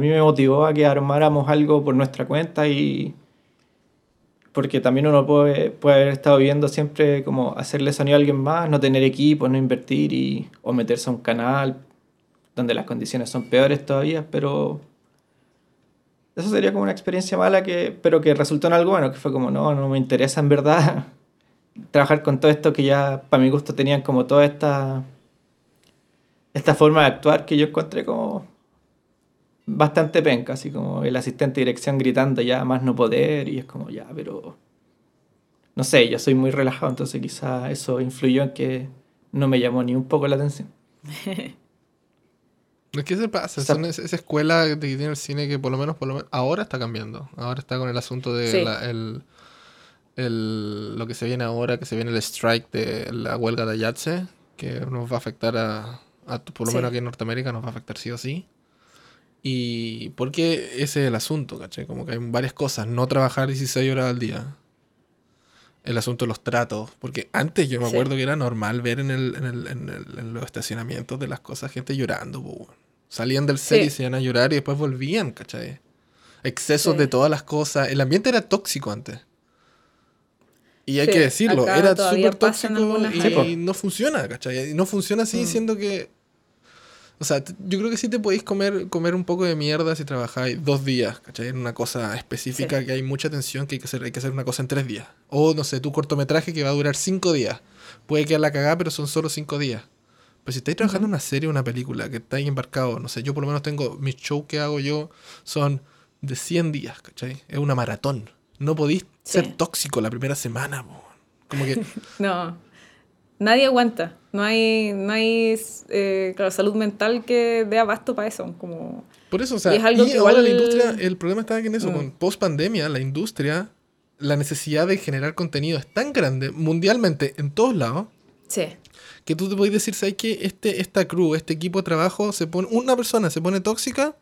mí me motivó a que armáramos algo por nuestra cuenta y porque también uno puede, puede haber estado viendo siempre como hacerle sonido a alguien más, no tener equipo, no invertir y, o meterse a un canal donde las condiciones son peores todavía, pero eso sería como una experiencia mala que pero que resultó en algo bueno, que fue como no, no me interesa en verdad trabajar con todo esto que ya para mi gusto tenían como toda esta esta forma de actuar que yo encontré como bastante penca, así como el asistente de dirección gritando ya más no poder y es como ya, pero no sé, yo soy muy relajado, entonces quizá eso influyó en que no me llamó ni un poco la atención. Es que se pasa, O sea- son es- esa escuela que tiene el cine que por lo menos, por lo menos ahora está cambiando. Ahora está con el asunto de Sí. la- el, el- lo que se viene ahora, que se viene el strike de la huelga de Ayatse, que nos va a afectar a, a- por lo Sí. menos aquí en Norteamérica, nos va a afectar sí o sí. Y porque ese es el asunto, ¿cachai? Como que hay varias cosas, no trabajar 16 horas al día. El asunto de los tratos, porque antes yo me Sí. acuerdo que era normal ver en, el, en, el- en el- en los estacionamientos de las cosas gente llorando. Salían del set Sí. y se iban a llorar y después volvían, ¿cachai? Excesos de todas las cosas. El ambiente era tóxico antes. Y hay Sí, que decirlo, era súper tóxico y no funciona, ¿cachai? Y no funciona así Mm. siendo que... O sea, yo creo que sí te podéis comer, comer un poco de mierda si trabajáis dos días, ¿cachai? En una cosa específica Sí. que hay mucha tensión que hay que hacer, hay que hacer una cosa en tres días. O, no sé, tu cortometraje que va a durar cinco días. Puede quedar la cagada, pero son solo cinco días. Pero si estáis trabajando en una serie o una película que estáis embarcados, no sé, yo por lo menos tengo, mis shows que hago yo son de 100 días, ¿cachai? Es una maratón. No podéis ser tóxico la primera semana, po. Como que... No, nadie aguanta. No hay, no hay eh, claro, salud mental que dé abasto para eso. Como... Por eso, o sea, Y es algo y que ahora la igual- industria, el problema está en eso, Mm. con post pandemia, la industria, la necesidad de generar contenido es tan grande mundialmente en todos lados Sí, que tú te puedes decir, ¿sabes qué? Este, esta crew, este equipo de trabajo, se pone, una persona se pone tóxica,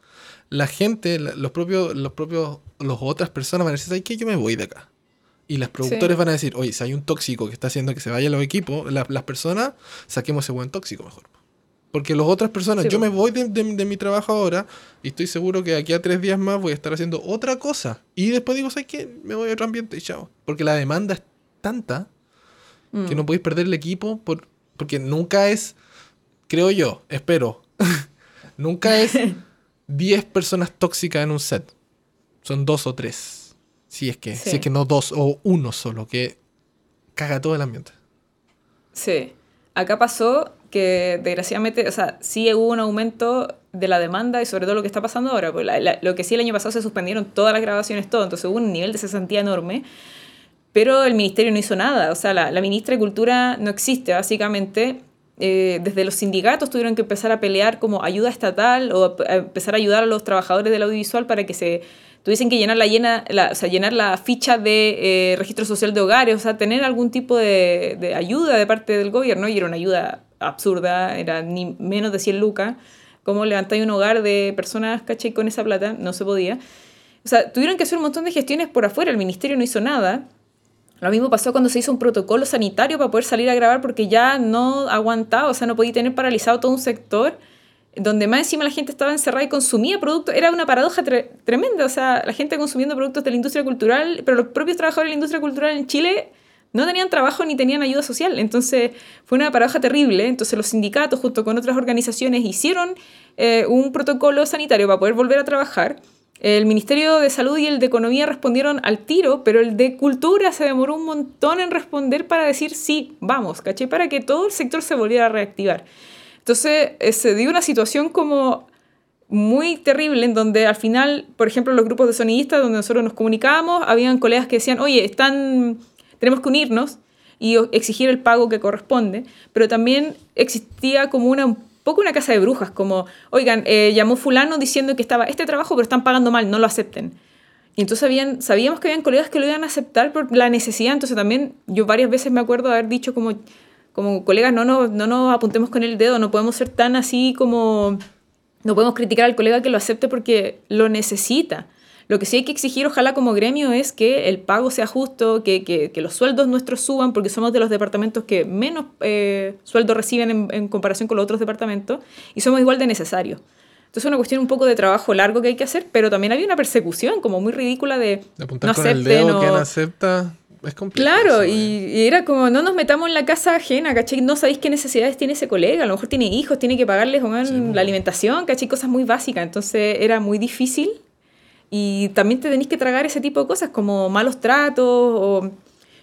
la gente, los propios, los propios, los otras personas van a decir, ¿sabes qué? Yo me voy de acá. Y los productores Sí. van a decir, oye, si hay un tóxico que está haciendo que se vayan los equipos, la- las personas, saquemos ese buen tóxico mejor. Porque las otras personas, Sí, yo me voy de, de- de mi trabajo ahora y estoy seguro que aquí a tres días más voy a estar haciendo otra cosa. Y después digo, ¿sabes qué? Me voy a otro ambiente y chao. Porque la demanda es tanta Mm. que no podéis perder el equipo por, porque nunca es, creo yo, espero, nunca es 10 personas tóxicas en un set. Son dos o tres. Si es que, Sí. si es que no dos o uno solo, que caga todo el ambiente. Sí. Acá pasó que desgraciadamente, o sea, sí hubo un aumento de la demanda y sobre todo lo que está pasando ahora. Porque la- la- lo que sí el año pasado se suspendieron todas las grabaciones, todo. Entonces hubo un nivel de cesantía enorme. Pero el ministerio no hizo nada. O sea, la, la ministra de Cultura no existe, básicamente. Eh, desde los sindicatos tuvieron que empezar a pelear como ayuda estatal o empezar a ayudar a los trabajadores del audiovisual para que se tuviesen que llenar la, llena, la, o sea, llenar la ficha de eh, registro social de hogares, o sea, tener algún tipo de, ayuda de parte del gobierno, y era una ayuda absurda, era ni menos de 100 lucas. ¿Cómo levantáis un hogar de personas, caché, con esa plata? No se podía. O sea, tuvieron que hacer un montón de gestiones por afuera, el ministerio no hizo nada. Lo mismo pasó cuando se hizo un protocolo sanitario para poder salir a grabar porque ya no aguantaba, o sea, no podía tener paralizado todo un sector donde más encima la gente estaba encerrada y consumía productos. Era una paradoja tre- tremenda, o sea, la gente consumiendo productos de la industria cultural, pero los propios trabajadores de la industria cultural en Chile no tenían trabajo ni tenían ayuda social. Entonces fue una paradoja terrible. Entonces los sindicatos junto con otras organizaciones hicieron eh, un protocolo sanitario para poder volver a trabajar. El Ministerio de Salud y el de Economía respondieron al tiro, pero el de Cultura se demoró un montón en responder para decir sí, vamos, ¿caché? Para que todo el sector se volviera a reactivar. Entonces eh, se dio una situación como muy terrible en donde al final, por ejemplo, los grupos de sonidistas donde nosotros nos comunicábamos, habían colegas que decían, oye, están, tenemos que unirnos y exigir el pago que corresponde, pero también existía como una un poco una casa de brujas, como, oigan, eh, llamó fulano diciendo que estaba este trabajo, pero están pagando mal, no lo acepten. Y entonces habían, sabíamos que habían colegas que lo iban a aceptar por la necesidad, entonces también yo varias veces me acuerdo haber dicho como, como colegas, no, no, no nos apuntemos con el dedo, no podemos ser tan así como, no podemos criticar al colega que lo acepte porque lo necesita. Lo que sí hay que exigir, ojalá como gremio, es que el pago sea justo, que, que, que los sueldos nuestros suban, porque somos de los departamentos que menos eh, sueldo reciben en, en comparación con los otros departamentos, y somos igual de necesarios. Entonces es una cuestión un poco de trabajo largo que hay que hacer, pero también había una persecución como muy ridícula de De apuntar no con el acepten dedo o- no acepta es complejo. Claro, eso, y, eh. y era como, no nos metamos en la casa ajena, ¿cachai? No sabéis qué necesidades tiene ese colega, a lo mejor tiene hijos, tiene que pagarles Sí, la alimentación, ¿cachai? Cosas muy básicas, entonces era muy difícil y también te tenéis que tragar ese tipo de cosas como malos tratos o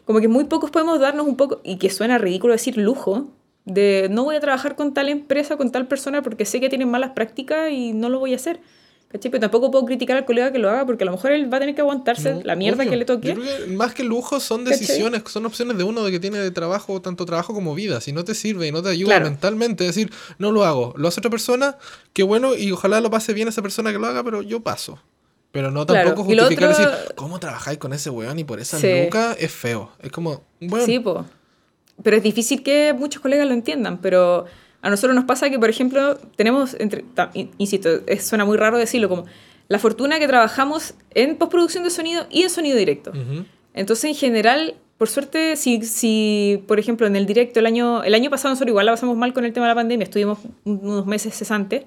como que muy pocos podemos darnos un poco, y que suena ridículo decir lujo, de no voy a trabajar con tal empresa, con tal persona porque sé que tienen malas prácticas y no lo voy a hacer. ¿Cachai? Pero tampoco puedo criticar al colega que lo haga porque a lo mejor él va a tener que aguantarse No, la mierda obvio. que le toque. Yo creo que más que lujo son decisiones, son opciones de uno de que tiene de trabajo, tanto trabajo como vida. Si no te sirve y no te ayuda Claro. mentalmente, decir, no lo hago, lo hace otra persona, qué bueno, y ojalá lo pase bien esa persona que lo haga, pero yo paso. Pero no Claro. tampoco lo justificar otro- decir, ¿cómo trabajáis con ese weón y por esa Sí. Es feo. Es como, bueno, Sí, po. Pero es difícil que muchos colegas lo entiendan, pero a nosotros nos pasa que, por ejemplo, tenemos, entre, insisto, suena muy raro decirlo, como la fortuna que trabajamos en postproducción de sonido y en sonido directo. ujú, Entonces, en general, por suerte, si, si por ejemplo, en el directo el año, el año pasado nosotros igual la pasamos mal con el tema de la pandemia, estuvimos un- unos meses cesantes,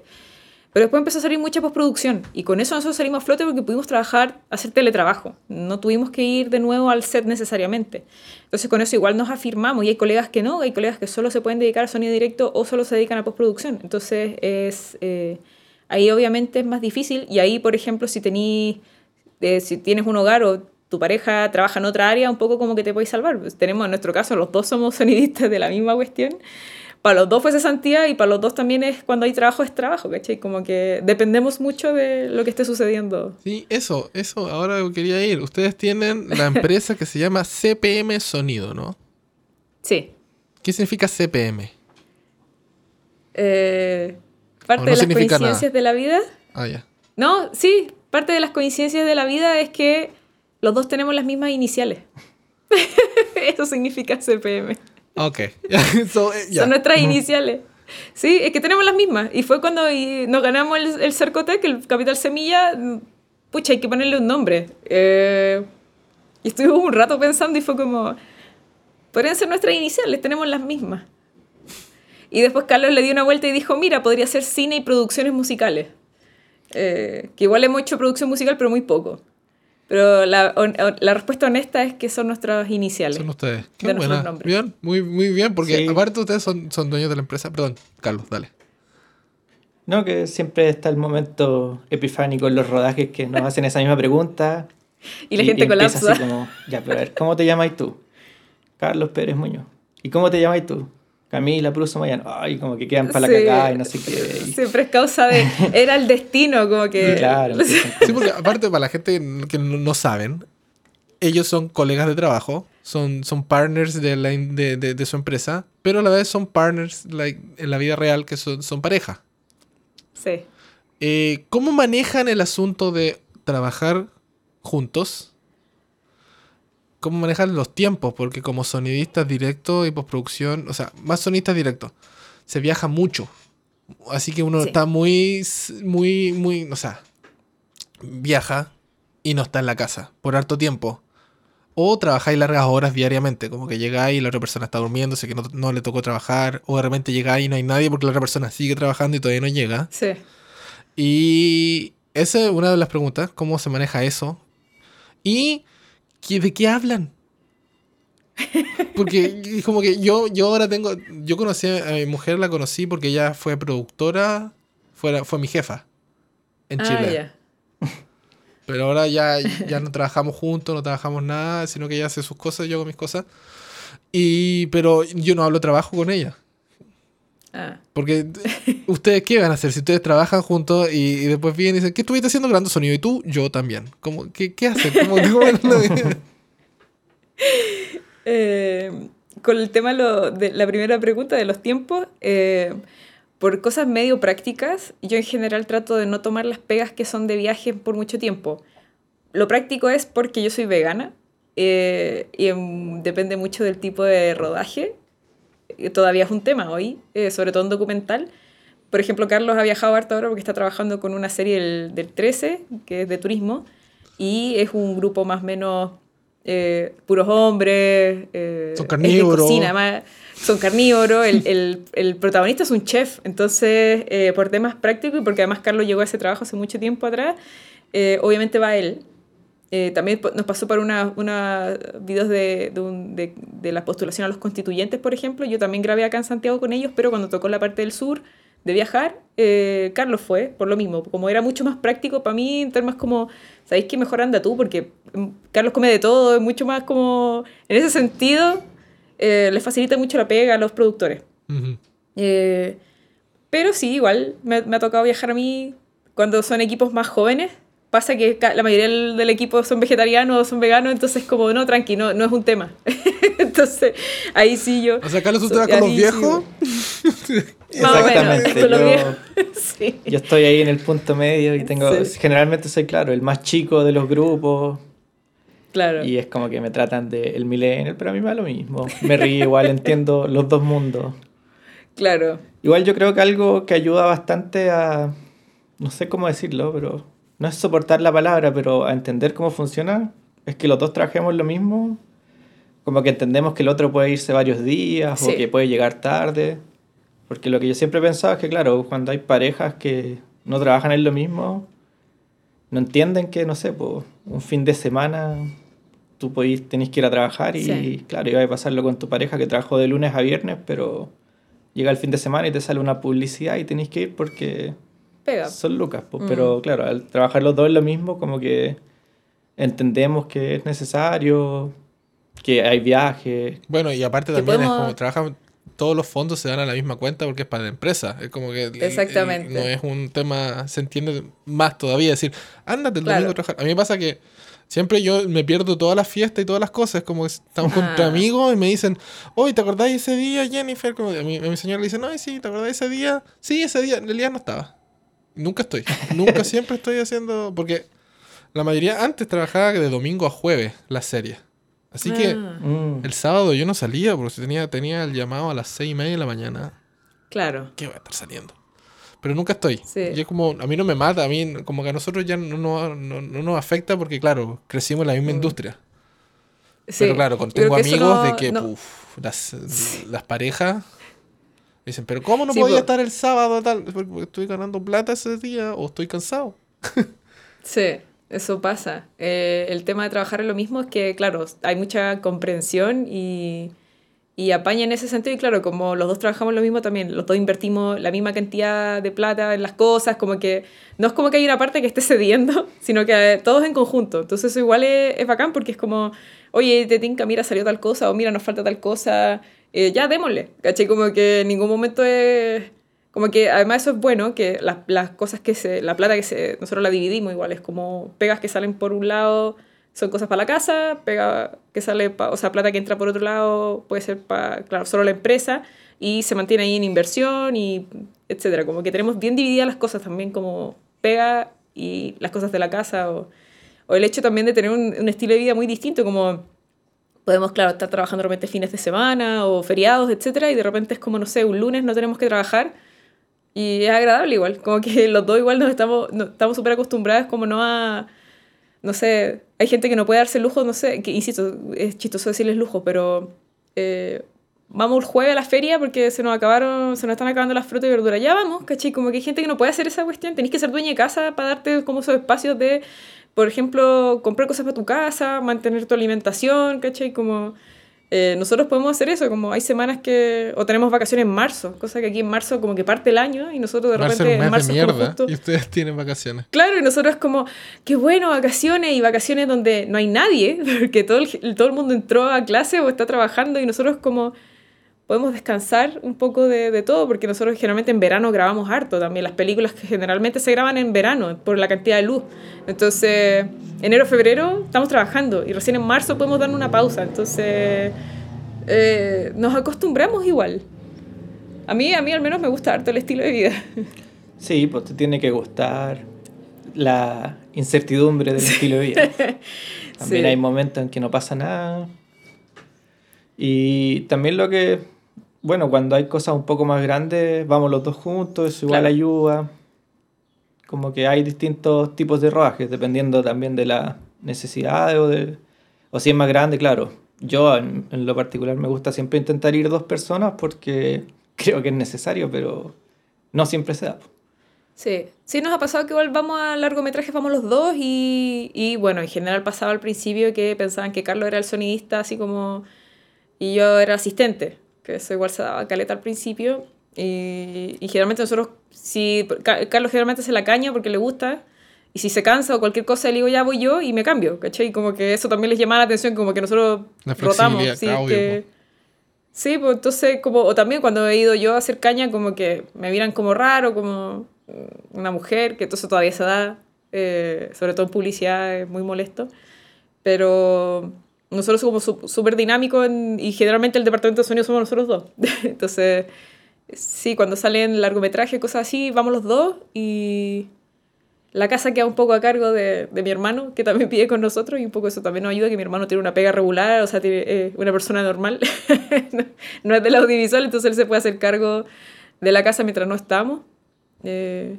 Pero después empezó a salir mucha postproducción y con eso nosotros salimos a flote porque pudimos trabajar, hacer teletrabajo. No tuvimos que ir de nuevo al set necesariamente. Entonces con eso igual nos afirmamos y hay colegas que no, hay colegas que solo se pueden dedicar a sonido directo o solo se dedican a postproducción. Entonces es, eh, ahí obviamente es más difícil y ahí, por ejemplo, si, tení, eh, si tienes un hogar o tu pareja trabaja en otra área, un poco como que te podéis salvar. Pues tenemos en nuestro caso, los dos somos sonidistas de la misma cuestión para los dos fue cesantía y para los dos también es cuando hay trabajo es trabajo, ¿cachai? Como que dependemos mucho de lo que esté sucediendo. Sí, eso, eso, ahora quería ir. Ustedes tienen la empresa que se llama CPM Sonido, ¿no? Sí. ¿Qué significa CPM? Eh, parte de las coincidencias de la vida. Ah, ya. No, sí, parte de las coincidencias de la vida es que los dos tenemos las mismas iniciales. Eso significa CPM. Ok. so, eh, Son nuestras iniciales. Sí, es que tenemos las mismas. Y fue cuando nos ganamos el, el Cercotec, el Capital Semilla. Pucha, hay que ponerle un nombre. Eh, y estuvimos un rato pensando y fue como. Podrían ser nuestras iniciales, tenemos las mismas. Y después Carlos le dio una vuelta y dijo: Mira, podría ser cine y producciones musicales. Eh, que igual hemos hecho producción musical, pero muy poco. Pero la, la, respuesta honesta es que son nuestras iniciales. Son ustedes. Qué buena. Bien, muy, muy bien, porque aparte ustedes son, son dueños de la empresa. Perdón, Carlos, dale. No, que siempre está el momento epifánico en los rodajes que nos hacen esa misma pregunta. y la gente y colapsa. Así como, ya, pero a ver, ¿cómo te llamas tú? Carlos Pérez Muñoz. ¿Y cómo te llamas tú? Camila Pruso Mayano, ay, como que quedan para la cagada y no sé qué. Siempre es causa de. Era el destino, como que. Claro. sí, porque aparte, para la gente que no saben, ellos son colegas de trabajo, son, son partners de, la, de, de, su empresa, pero a la vez son partners en la vida real que son, son pareja. Sí. Eh, ¿Cómo manejan el asunto de trabajar juntos? Cómo manejan los tiempos, porque como sonidistas directos y postproducción, o sea, más sonidistas directos, se viaja mucho. Así que uno está muy, muy, muy, o sea, viaja y no está en la casa por harto tiempo. O trabajáis largas horas diariamente, como que llegáis y la otra persona está durmiendo, sé que no, no, le tocó trabajar, o de repente llegáis y no hay nadie porque la otra persona sigue trabajando y todavía no llega. Sí. Y esa es una de las preguntas, cómo se maneja eso. Y ¿de qué hablan? Porque como que yo, yo ahora tengo, yo conocí a mi mujer, la conocí porque ella fue productora, fue, fue mi jefa en ah, Chile. Pero ahora ya, ya no trabajamos juntos, no trabajamos nada, sino que ella hace sus cosas, yo hago mis cosas. Y, pero yo no hablo trabajo con ella. Ah. Porque ustedes qué van a hacer si ustedes trabajan juntos y, después vienen y dicen, ¿qué estuviste haciendo grabando sonido? Y tú, yo también. ¿Cómo, ¿Qué, qué hacen? eh, con el tema de la primera pregunta de los tiempos, eh, por cosas medio prácticas, yo en general trato de no tomar las pegas que son de viaje por mucho tiempo. Lo práctico es porque yo soy vegana eh, y depende mucho del tipo de rodaje todavía es un tema hoy, eh, sobre todo en documental. Por ejemplo, Carlos ha viajado harto ahora porque está trabajando con una serie del, del 13, que es de turismo, y es un grupo más o menos eh, puros hombres. Eh, son carnívoros. son carnívoros. El, el, el, protagonista es un chef, entonces, por temas prácticos y porque además Carlos llegó a ese trabajo hace mucho tiempo atrás, obviamente va él. Eh, también nos pasó para una, una videos de, de, de, la postulación a los constituyentes, por ejemplo. Yo también grabé acá en Santiago con ellos, pero cuando tocó la parte del sur de viajar, eh, Carlos fue, por lo mismo. Como era mucho más práctico para mí, en más como, ¿sabéis qué mejor anda tú? Porque mm, Carlos come de todo, es mucho más como, en ese sentido, eh, les facilita mucho la pega a los productores. pero sí, igual me, me ha tocado viajar a mí cuando son equipos más jóvenes pasa que la mayoría del, equipo son vegetarianos o son veganos, entonces como, no, tranqui, no, no es un tema. entonces, ahí sí yo... O sea, Carlos, ¿tú con los viejos? Exactamente. yo, yo, estoy ahí en el punto medio y tengo, generalmente soy, claro, el más chico de los grupos. Claro. Y es como que me tratan de el millennial, pero a mí me da lo mismo. Me río igual, entiendo los dos mundos. Claro. Igual yo creo que algo que ayuda bastante a, no sé cómo decirlo, pero no es soportar la palabra, pero a entender cómo funciona, es que los dos trabajemos lo mismo, como que entendemos que el otro puede irse varios días o que puede llegar tarde. Porque lo que yo siempre he pensado es que, claro, cuando hay parejas que no trabajan en lo mismo, no entienden que, no sé, pues, un fin de semana tú podís, tenés que ir a trabajar y, Sí. claro, iba a pasarlo con tu pareja que trabajó de lunes a viernes, pero llega el fin de semana y te sale una publicidad y tenés que ir porque Pega. son lucas. pues, Mm. Pero claro, al trabajar los dos en lo mismo, como que entendemos que es necesario, que hay viajes. Bueno, y aparte también es como trabajan, todos los fondos se dan a la misma cuenta porque es para la empresa. Es como que el- el- Exactamente. no es un tema, se entiende más todavía. decir, ándate el Claro. domingo a trabajar. A mí me pasa que siempre yo me pierdo todas las fiestas y todas las cosas. Es como que estamos con tu Ah. amigo y me dicen, oye, ¿te acordás de ese día, Jennifer? Como a, mi, a mi señora le dicen, ay, sí, ¿te acordás de ese día? Sí, ese día. En realidad no estaba. Nunca estoy. Nunca siempre estoy haciendo. Porque la mayoría antes trabajaba de domingo a jueves la serie. Así que. Ah, Mm. El sábado yo no salía porque si tenía, tenía el llamado a las seis y media de la mañana. Claro. ¿Qué voy a estar saliendo? Pero nunca estoy. Sí. Y es como, a mí no me mata, a mí como que a nosotros ya no, no, no- no nos afecta porque, claro, crecimos en la misma Mm. industria. Sí. Pero claro, tengo amigos no- de que no- puf, las, las parejas dicen, pero ¿cómo no Sí, podía po. estar el sábado tal? Porque estoy ganando plata ese día o estoy cansado. Sí, eso pasa. Eh, el tema de trabajar en lo mismo es que, claro, hay mucha comprensión y, y apaña en ese sentido. Y claro, como los dos trabajamos lo mismo también, los dos invertimos la misma cantidad de plata en las cosas, como que no es como que hay una parte que esté cediendo, sino que todos en conjunto. Entonces eso igual es, es bacán porque es como, oye, te tinca, mira, salió tal cosa, o mira, nos falta tal cosa, eh, ya démosle, ¿cachai? Como que en ningún momento es... Como que además eso es bueno, que las, las cosas que se, la plata que se, nosotros la dividimos igual, es como pegas que salen por un lado son cosas para la casa, pega que sale, pa- o sea, plata que entra por otro lado puede ser para, claro, solo la empresa y se mantiene ahí en inversión y etcétera. Como que tenemos bien divididas las cosas también como pega y las cosas de la casa o, o el hecho también de tener un, un estilo de vida muy distinto como podemos, claro, estar trabajando de repente fines de semana o feriados, etcétera, y de repente es como, no sé, un lunes no tenemos que trabajar y es agradable igual, como que los dos igual nos estamos no- estamos súper acostumbrados como no a, no sé, hay gente que no puede darse lujo, no sé, que insisto, es chistoso decirles lujo, pero eh, vamos el jueves a la feria porque se nos acabaron, se nos están acabando las frutas y verduras, ya vamos, ¿cachai? Como que hay gente que no puede hacer esa cuestión, tenés que ser dueña de casa para darte como esos espacios de, por ejemplo, comprar cosas para tu casa, mantener tu alimentación, ¿cachai? Como... eh, nosotros podemos hacer eso, como hay semanas que, o tenemos vacaciones en marzo, cosa que aquí en marzo como que parte el año y nosotros de ser repente en marzo de mierda justo- y ustedes tienen vacaciones. Claro, y nosotros es como, qué bueno, vacaciones y vacaciones donde no hay nadie, porque todo el, todo el mundo entró a clase o está trabajando y nosotros como podemos descansar un poco de, de todo, porque nosotros generalmente en verano grabamos harto también, las películas que generalmente se graban en verano por la cantidad de luz. Entonces, enero, febrero estamos trabajando y recién en marzo podemos dar una pausa, entonces eh, nos acostumbramos igual. A mí, a mí al menos me gusta harto el estilo de vida. Sí, pues te tiene que gustar la incertidumbre del estilo de vida. También Sí. hay momentos en que no pasa nada. Y también lo que, bueno, cuando hay cosas un poco más grandes, vamos los dos juntos, eso igual Claro. ayuda. Como que hay distintos tipos de rodajes, dependiendo también de las necesidades o de... O si es más grande, claro. Yo en, en lo particular me gusta siempre intentar ir dos personas porque creo que es necesario, pero no siempre se da. Sí, sí nos ha pasado que igual vamos a largometrajes, vamos los dos y, y bueno, en general pasaba al principio que pensaban que Carlos era el sonidista así como y yo era asistente, que eso igual se daba caleta al principio y, y generalmente nosotros, si Ca- Carlos generalmente se la caña porque le gusta y si se cansa o cualquier cosa le digo ya voy yo y me cambio, ¿cachai? Como que eso también les llamaba la atención, como que nosotros La rotamos, sí, obvio, que... Sí, pues entonces, como, o también cuando he ido yo a hacer caña, como que me miran como raro, como una mujer, que entonces todavía se da, eh, sobre todo en publicidad, es muy molesto. Pero nosotros somos súper dinámicos y generalmente el departamento de sonido somos nosotros dos. entonces, sí, cuando salen largometrajes, cosas así, vamos los dos y la casa queda un poco a cargo de, de mi hermano, que también pide con nosotros, y un poco eso también nos ayuda, que mi hermano tiene una pega regular, o sea, tiene eh, una persona normal, no, no es del audiovisual, entonces él se puede hacer cargo de la casa mientras no estamos. Eh,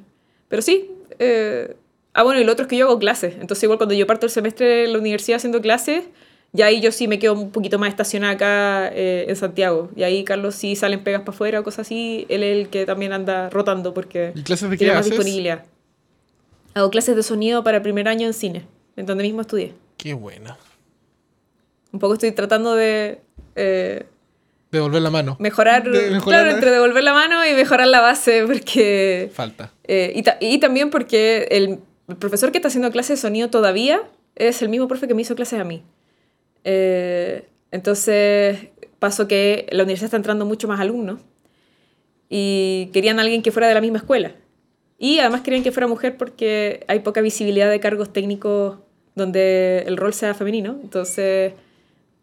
pero sí, eh, ah, bueno, y lo otro es que yo hago clases, entonces igual cuando yo parto el semestre en la universidad haciendo clases, ya ahí yo sí me quedo un poquito más estacionada acá eh, en Santiago, y ahí Carlos sí salen pegas para afuera o cosas así, él es el que también anda rotando porque ¿Y clases de qué tiene más haces? disponibilidad. Hago clases de sonido para el primer año en cine, en donde mismo estudié. Qué buena. Un poco estoy tratando de eh, Devolver la mano. mejorar, De mejorar claro, la- entre devolver la mano y mejorar la base, porque... Falta. eh, y, ta- y también porque el profesor que está haciendo clases de sonido todavía es el mismo profe que me hizo clases a mí. Eh, entonces pasó que la universidad está entrando mucho más alumnos y querían a alguien que fuera de la misma escuela. Y además querían que fuera mujer porque hay poca visibilidad de cargos técnicos donde el rol sea femenino. Entonces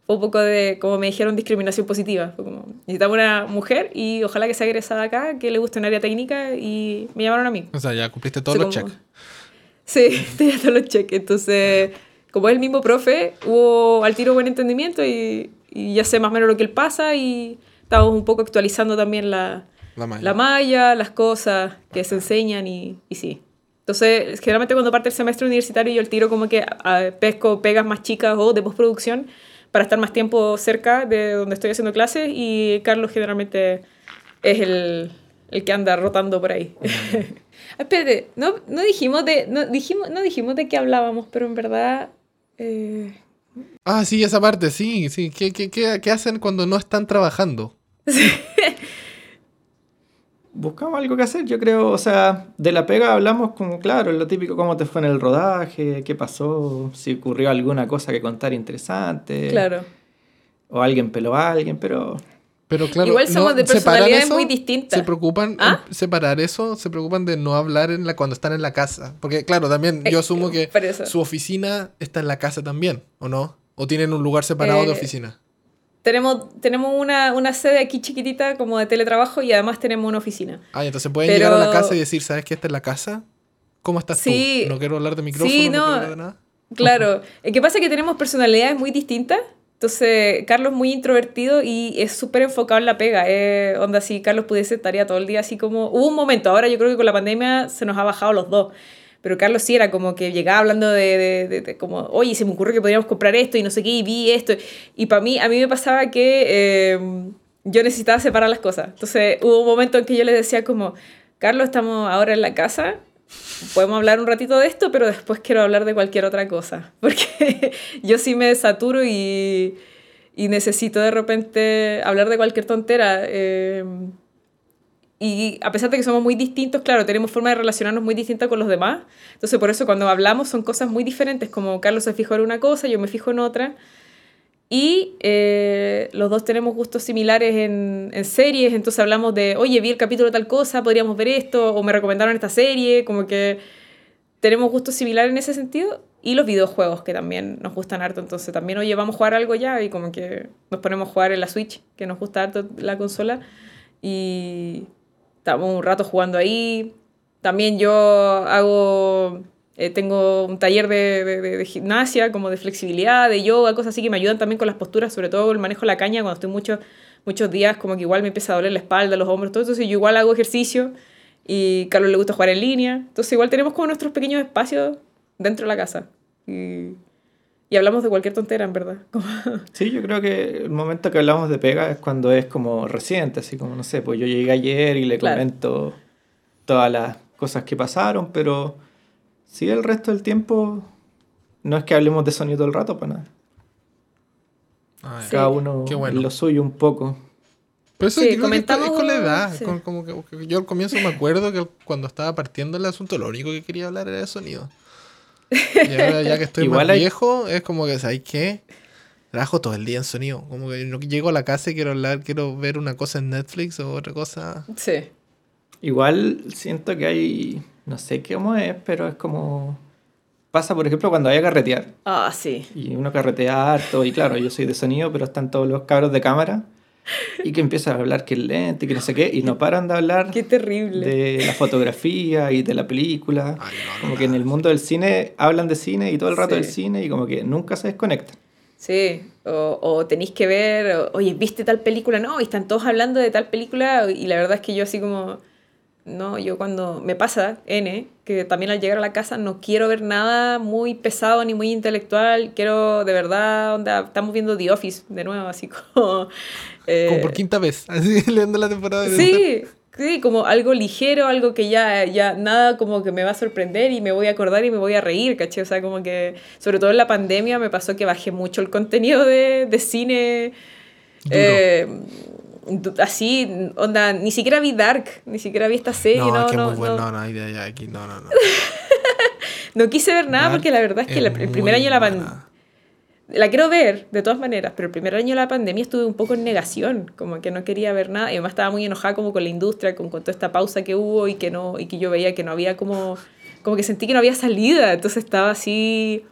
fue un poco de, como me dijeron, discriminación positiva. Fue como, necesitamos una mujer y ojalá que sea egresada acá, que le guste un área técnica y me llamaron a mí. O sea, ya cumpliste todos los como- checks. Sí, tenía todos los cheques. Entonces, como es el mismo profe, hubo al tiro buen entendimiento y, y ya sé más o menos lo que él pasa y estamos un poco actualizando también la, La malla. la malla, las cosas que se enseñan y, y sí. Entonces, generalmente cuando parte el semestre universitario yo el tiro como que a- pesco pegas más chicas o de postproducción para estar más tiempo cerca de donde estoy haciendo clases y Carlos generalmente es el, el que anda rotando por ahí. Ah, Espérate, no, no dijimos de no dijimos no dijimos de qué hablábamos, pero en verdad eh, Ah, sí, esa parte, sí, sí. ¿Qué, qué, qué, qué hacen cuando no están trabajando? Buscamos algo que hacer, yo creo, o sea, de la pega hablamos como, claro, lo típico, cómo te fue en el rodaje, qué pasó, si ocurrió alguna cosa que contar interesante. claro. O alguien peló a alguien, pero Pero claro, Igual somos de ¿separan personalidades eso? muy distintas. Se preocupan ¿Ah? en separar eso, se preocupan de no hablar en la, cuando están en la casa. Porque claro, también yo Eh, asumo que su oficina está en la casa también, ¿o no? ¿O tienen un lugar separado de Eh, oficina? Tenemos, tenemos una, una sede aquí chiquitita como de teletrabajo y además tenemos una oficina. Ah, entonces pueden pero- llegar a la casa y decir, ¿sabes que esta es la casa? ¿Cómo estás Sí. tú? No quiero hablar de micrófono, Sí, no, no. quiero hablar de nada. Claro, el que pasa es que tenemos personalidades muy distintas. Entonces, Carlos es muy introvertido y es súper enfocado en la pega. Eh, onda, si Carlos pudiese, estaría todo el día así como... Hubo un momento, ahora yo creo que con la pandemia se nos ha bajado los dos. Pero Carlos sí era como que llegaba hablando de, de- de- de como, oye, se me ocurrió que podríamos comprar esto y no sé qué, y vi esto. Y para mí, a mí me pasaba que eh, yo necesitaba separar las cosas. Entonces, hubo un momento en que yo le decía como, Carlos, estamos ahora en la casa, podemos hablar un ratito de esto, pero después quiero hablar de cualquier otra cosa. Porque yo sí me saturo y, y necesito de repente hablar de cualquier tontera. eh, y a pesar de que somos muy distintos, claro, tenemos forma de relacionarnos muy distinta con los demás. Entonces, por eso cuando hablamos son cosas muy diferentes, como Carlos se fijó en una cosa, yo me fijo en otra. Y eh, los dos tenemos gustos similares en, en series, entonces hablamos de, oye, vi el capítulo de tal cosa, podríamos ver esto, o me recomendaron esta serie, como que tenemos gustos similares en ese sentido. Y los videojuegos, que también nos gustan harto, entonces también, oye, vamos a jugar algo ya, y como que nos ponemos a jugar en la Switch, que nos gusta harto la consola, y estamos un rato jugando ahí. También yo hago, eh, tengo un taller de, de- de- gimnasia, como de flexibilidad, de yoga, cosas así que me ayudan también con las posturas, sobre todo el manejo de la caña, cuando estoy muchos muchos días como que igual me empieza a doler la espalda, los hombros, todo eso, entonces yo igual hago ejercicio y a Carlos le gusta jugar en línea, entonces igual tenemos como nuestros pequeños espacios dentro de la casa y, y hablamos de cualquier tontera, en verdad. Como- sí, yo creo que el momento que hablamos de pega es cuando es como reciente, así como, no sé, pues yo llegué ayer y le Claro. comento todas las cosas que pasaron, pero sí el resto del tiempo no es que hablemos de sonido todo el rato, para nada. Ah. Cada uno Qué bueno. lo suyo un poco. Pero eso Sí, creo que es con- la comentamos- edad. sí. con- como que, yo al comienzo me acuerdo que cuando estaba partiendo el asunto, lo único que quería hablar era de sonido. Y ahora ya que estoy Igual más hay- viejo, es como que, ¿sabes qué? Trabajo todo el día en sonido. Como que no llego a la casa y quiero hablar, quiero ver una cosa en Netflix o otra cosa. sí. Igual siento que hay, no sé cómo es, pero es como... Pasa, por ejemplo, cuando hay a carretear. Ah, sí. Y uno carretea harto, y claro, yo soy de sonido, pero están todos los cabros de cámara. Y que empiezan a hablar que el lente, que no sé qué, y no paran de hablar Qué terrible. de la fotografía y de la película. Ay, no, no, como que en el mundo del cine hablan de cine y todo el rato Sí. del cine y como que nunca se desconectan. Sí, o, o tenéis que ver, o, oye, ¿viste tal película? No, y están todos hablando de tal película y la verdad es que yo así como, no, yo cuando me pasa, N, que también al llegar a la casa no quiero ver nada muy pesado ni muy intelectual, quiero de verdad, onda, estamos viendo The Office de nuevo, así como... eh, Como por quinta vez. Así leyendo la temporada de Sí, Sí, como algo ligero, algo que ya, ya nada como que me va a sorprender y me voy a acordar y me voy a reír, ¿caché? O sea, como que, sobre todo en la pandemia me pasó que bajé mucho el contenido de, de cine. Eh, así, onda, ni siquiera vi Dark, ni siquiera vi esta serie, no, No, no, que no, muy bueno. no. No, no, hay de allá, aquí, no, no, no. No quise ver nada porque la verdad es que la- el primer año de la pandemia... La quiero ver, de todas maneras, pero el primer año de la pandemia estuve un poco en negación, como que no quería ver nada, y además estaba muy enojada como con la industria, con, con toda esta pausa que hubo y que, no, y que yo veía que no había como, como que sentí que no había salida, entonces estaba así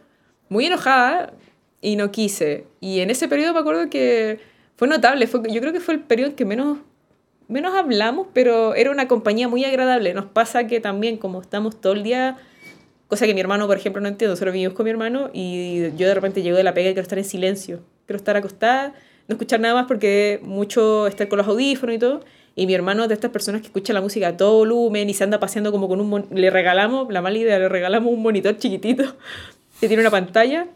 muy enojada y no quise. Y en ese periodo me acuerdo que fue notable, fue, yo creo que fue el periodo en que menos, menos hablamos, pero era una compañía muy agradable. Nos pasa que también como estamos todo el día Cosa que mi hermano, por ejemplo, no entiendo. Nosotros vivimos con mi hermano y yo de repente llego de la pega y quiero estar en silencio. Quiero estar acostada, no escuchar nada más porque mucho estar con los audífonos y todo. Y mi hermano es de estas personas que escucha la música a todo volumen y se anda paseando como con un... Le regalamos, la mala idea, le regalamos un monitor chiquitito que tiene una pantalla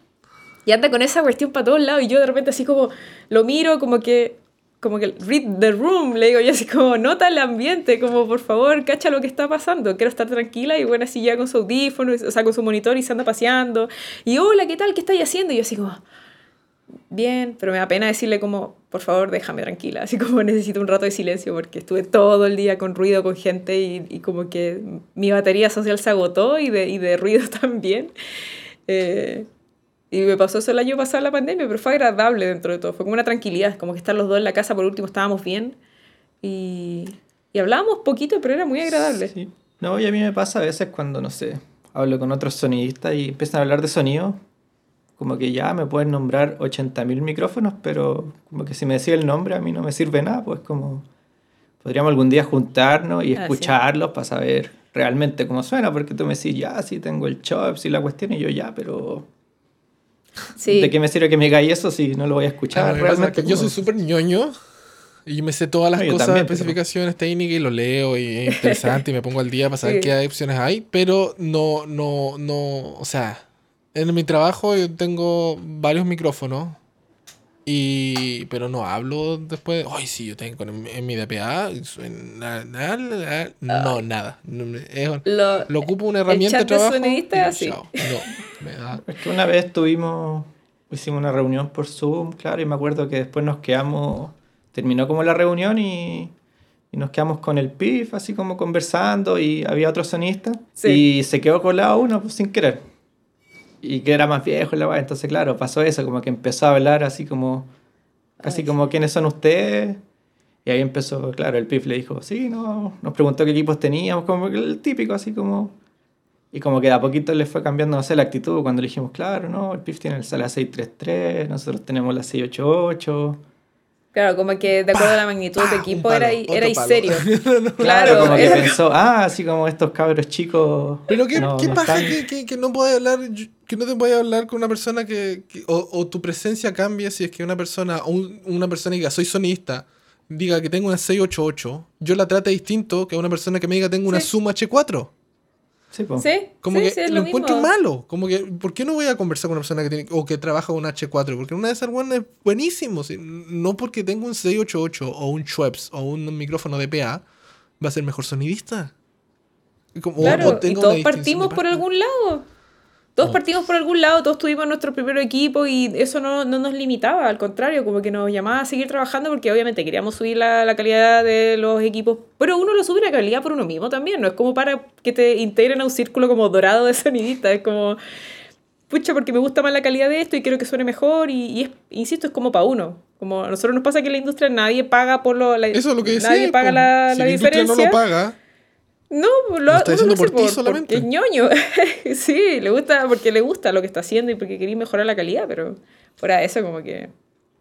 y anda con esa cuestión para todos lados y yo de repente así como lo miro como que como que read the room le digo yo así como nota el ambiente como por favor cacha lo que está pasando quiero estar tranquila y bueno así ya con su audífono o sea con su monitor y se anda paseando y hola qué tal qué estáis haciendo y yo así como bien pero me da pena decirle como por favor déjame tranquila así como necesito un rato de silencio porque estuve todo el día con ruido con gente y, y como que mi batería social se agotó y de, y de ruido también eh, y me pasó eso el año pasado la pandemia, pero fue agradable dentro de todo. Fue como una tranquilidad, como que estar los dos en la casa, por último estábamos bien. Y, y hablábamos poquito, pero era muy agradable. Sí. No, y a mí me pasa a veces cuando, no sé, hablo con otros sonidistas y empiezan a hablar de sonido, como que ya me pueden nombrar 80.000 micrófonos, pero como que si me decía el nombre a mí no me sirve nada, pues como podríamos algún día juntarnos y Ah, sí. escucharlos para saber realmente cómo suena, porque tú me decís, ya, sí tengo el chops y la cuestión, y yo ya, pero Sí. ¿de qué me sirve que me diga eso si no lo voy a escuchar Ah, realmente? yo soy súper ñoño y me sé todas las No, cosas, también, pero- especificaciones técnicas y lo leo y es interesante y me pongo al día para saber Sí. qué opciones hay, pero no, no, no, o sea, en mi trabajo yo tengo varios micrófonos y, pero no hablo después, ay sí, yo tengo en, en mi DPA, na- na- no, nada, No me- es- Lo, lo ocupo una herramienta de chat de trabajo. sonidista y es así. chao. No, me da Es que una vez tuvimos, hicimos una reunión por Zoom, claro, y me acuerdo que después nos quedamos, terminó como la reunión y, y nos quedamos con el PIF, así como conversando, y había otro sonista, Sí. y se quedó colado uno pues, sin querer. Y que era más viejo, la weá, entonces claro, pasó eso, como que empezó a hablar así como, casi Ay, como, ¿quiénes son ustedes? Y ahí empezó, claro, el PIF le dijo, sí, no, nos preguntó qué equipos teníamos, como el típico, así como... Y como que de a poquito le fue cambiando, no sé, la actitud cuando le dijimos, claro, no, el PIF tiene el la 633, nosotros tenemos la 688. Claro, como que de acuerdo a la magnitud ¡Pah! de Un equipo palo, era, era serio. Claro, Claro, como que pensó, ah, así como estos cabros chicos. Pero qué, no- qué no paja están- que, que, que no puedes hablar, que no te puedes hablar con una persona que, que- o, o tu presencia cambie si es que una persona, o un- una persona que diga soy sonista, diga que tengo una 688, yo la trate distinto que a una persona que me diga tengo una Sí. Zoom H4. Sí, po. Sí, Como sí, que sí, es lo, lo encuentro malo. Como que, ¿por qué no voy a conversar con una persona que tiene o que trabaja con un H4? Porque una de esas buenas es buenísimo. si- No porque tengo un 688 o un Schweppes o un micrófono de PA, va a ser mejor sonidista. Como- o- Claro, o y tenga todos partimos por algún lado. Todos Oh. partimos por algún lado, todos tuvimos nuestro primer equipo y eso no, no nos limitaba, al contrario, como que nos llamaba a seguir trabajando porque obviamente queríamos subir la, la calidad de los equipos, pero uno lo sube la calidad por uno mismo también, no es como para que te integren a un círculo como dorado de sonidistas, es como, pucha, porque me gusta más la calidad de esto y quiero que suene mejor y, y es, insisto, es como para uno. Como a nosotros nos pasa que en la industria nadie paga por lo... La, Eso es lo que decía. Nadie paga la, si la la industria diferencia. no lo paga, No, lo, Lo está diciendo lo hace por ti solamente. Porque es ñoño. sí, le gusta, porque le gusta lo que está haciendo y porque quería mejorar la calidad, pero fuera de eso como que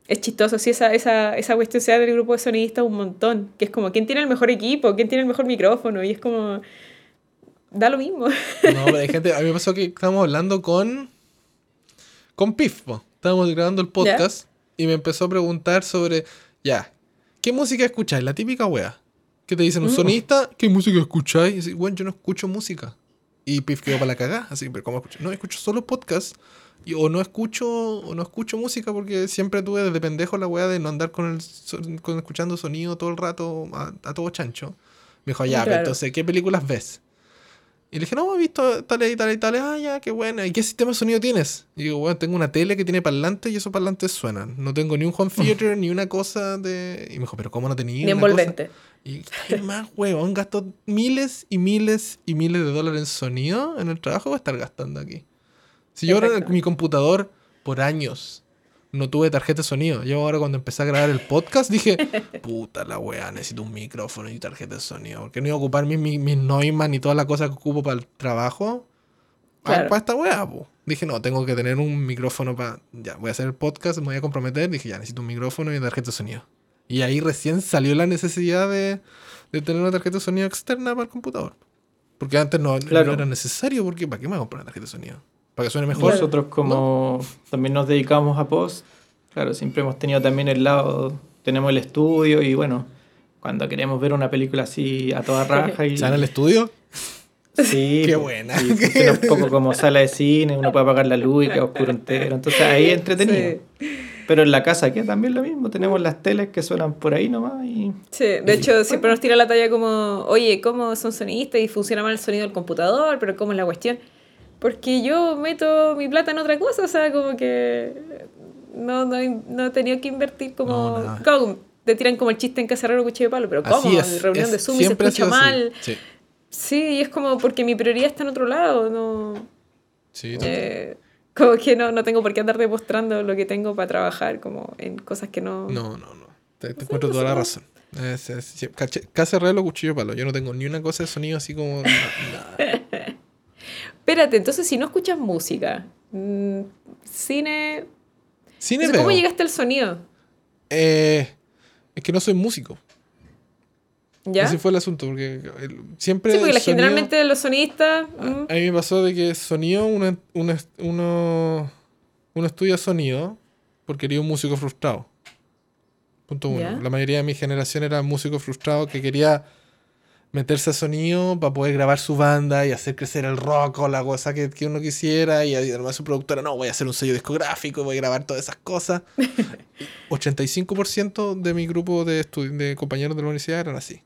es chistoso. Sí, esa, esa, esa cuestión se da del grupo de sonidistas un montón. Que es como, ¿quién tiene el mejor equipo? ¿Quién tiene el mejor micrófono? Y es como, da lo mismo. No, pero hay gente. A mí me pasó que estábamos hablando con. Con Pif, po. Estábamos grabando el podcast y me empezó a preguntar sobre. Ya, ¿qué música escucháis? La típica wea. Que te dicen un Mm. sonista, ¿qué música escucháis? Y dice, bueno, yo no escucho música. Y Pif quedó para la cagada. Así, pero ¿cómo escucho? No, escucho solo podcast. Y, o no escucho o no escucho música porque siempre tuve desde pendejo la wea de no andar con el con escuchando sonido todo el rato a, a todo chancho. Me dijo, ya, pero entonces, ¿qué películas ves? Y le dije, no, he visto tales y tales y tales. Ah, ya, qué buena. ¿Y qué sistema de sonido tienes? Y digo, bueno, tengo una tele que tiene parlantes y esos parlantes suenan. No tengo ni un home theater ni una cosa de. Y me dijo, pero ¿cómo no tenía Ni una cosa?" envolvente. Y ¿qué más, huevón, gasto miles y miles y miles de dólares en sonido en el trabajo, voy a estar gastando aquí. Si yo ahora mi computador por años no tuve tarjeta de sonido, yo ahora cuando empecé a grabar el podcast dije, puta la weá, necesito un micrófono y tarjeta de sonido, porque no iba a ocupar mis, mis, mis Neumann y todas las cosas que ocupo para el trabajo para, Claro. esta weá, po. Dije, no, tengo que tener un micrófono para. Ya, voy a hacer el podcast, me voy a comprometer. Dije, ya, necesito un micrófono y tarjeta de sonido. Y ahí recién salió la necesidad de, de tener una tarjeta de sonido externa para el computador. Porque antes no, no era necesario, porque ¿para qué me voy a comprar una tarjeta de sonido? ¿Para que suene mejor? Nosotros como también nos dedicamos a post, claro, siempre hemos tenido también el lado, tenemos el estudio y bueno, cuando queremos ver una película así a toda raja y... ¿Sale al estudio? Sí, Qué pues, buena. sí, funciona un poco como sala de cine, uno puede apagar la luz y queda oscuro entero. Entonces ahí es entretenido. Pero en la casa aquí también lo mismo, tenemos las teles que suenan por ahí nomás y... Sí, de hecho siempre nos tira la talla como, oye, ¿cómo son sonistas y funciona mal el sonido del computador? Pero ¿cómo es la cuestión? Porque yo meto mi plata en otra cosa, o sea, como que no, no, no he tenido que invertir como... No, te tiran como el chiste en Cacerrero Cuchillo de Palo, pero ¿cómo? Es. En reunión es- de Zoom y se escucha mal. Sí, Sí, y es como porque mi prioridad está en otro lado, no... sí, eh, como que no, no tengo por qué andar demostrando lo que tengo para trabajar como en cosas que no... No, no, no. Te, te encuentro toda la razón. Es, es, cuchillo de palo. Yo no tengo ni una cosa de sonido así como. nada. Espérate, entonces si no escuchas música, mm, cine... Cine Entonces, ¿Cómo llegaste al sonido? Eh, es que no soy músico. ¿Ya? Ese fue el asunto, porque siempre. Sí, porque sonido- generalmente los sonistas... a, mm, a mí me pasó de que sonido, uno, uno, uno, uno estudia sonido porque quería un músico frustrado. Punto uno. Ya. La mayoría de mi generación era músico frustrado que quería meterse a sonido para poder grabar su banda y hacer crecer el rock o la cosa que, que uno quisiera. Y además su productora, no, voy a hacer un sello discográfico, voy a grabar todas esas cosas. 85% de mi grupo de, de compañeros de la universidad eran así.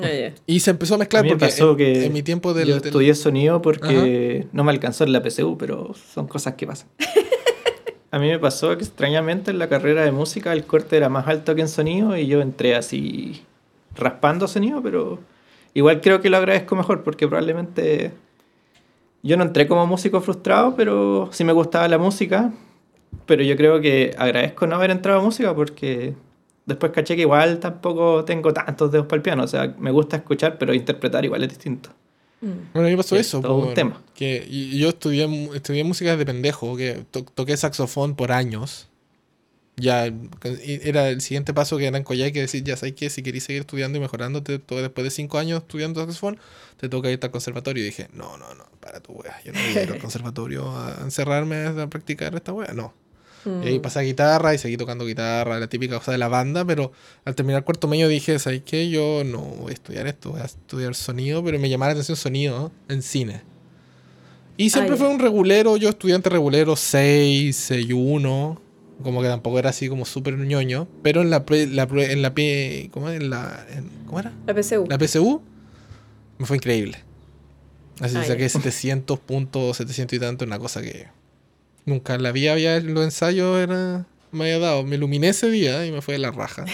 ah. Y se empezó a A mezclar mí me porque pasó en, que en mi tiempo del... yo del- estudié sonido porque no me alcanzó en la PSU, pero son cosas que pasan. A mí me pasó que extrañamente en la carrera de música el corte era más alto que en sonido y yo entré así raspando sonido, pero igual creo que lo agradezco mejor porque probablemente yo no entré como músico frustrado, pero sí me gustaba la música, pero yo creo que agradezco no haber entrado a música porque después caché que igual tampoco tengo tantos dedos para el piano, o sea, me gusta escuchar, pero interpretar igual es distinto. Mm. Bueno, a mí me pasó eso. es todo po, un tema. Que, yo estudié, estudié música desde pendejo, que to- toqué saxofón por años. Ya era el siguiente paso que era en Coyhai, que decir, ya sabes que si querís seguir estudiando y mejorando, te, to- después de cinco años estudiando saxofón, te toca irte al conservatorio. Y dije, no, no, no, para tu wea. Yo no voy a ir al conservatorio a encerrarme a practicar esta wea, no. Y ahí Mm. pasé a guitarra y seguí tocando guitarra, la típica cosa de la banda, pero al terminar cuarto medio dije, ¿sabes qué? Yo no voy a estudiar esto, voy a estudiar sonido, pero me llamaba la atención sonido en cine. Y siempre Ah, fue un regulero, yo estudiante regulero 6, 6, 1, como que tampoco era así como súper ñoño, pero en la, pre- la pre- en la P- ¿cómo? En la, en- ¿cómo era? La PSU. La PSU me fue increíble. Así Ah, saqué ya. 700 puntos, 700 y tanto, una cosa que nunca en la vida había en los ensayos era, me había dado. Me iluminé ese día y me fue de la raja.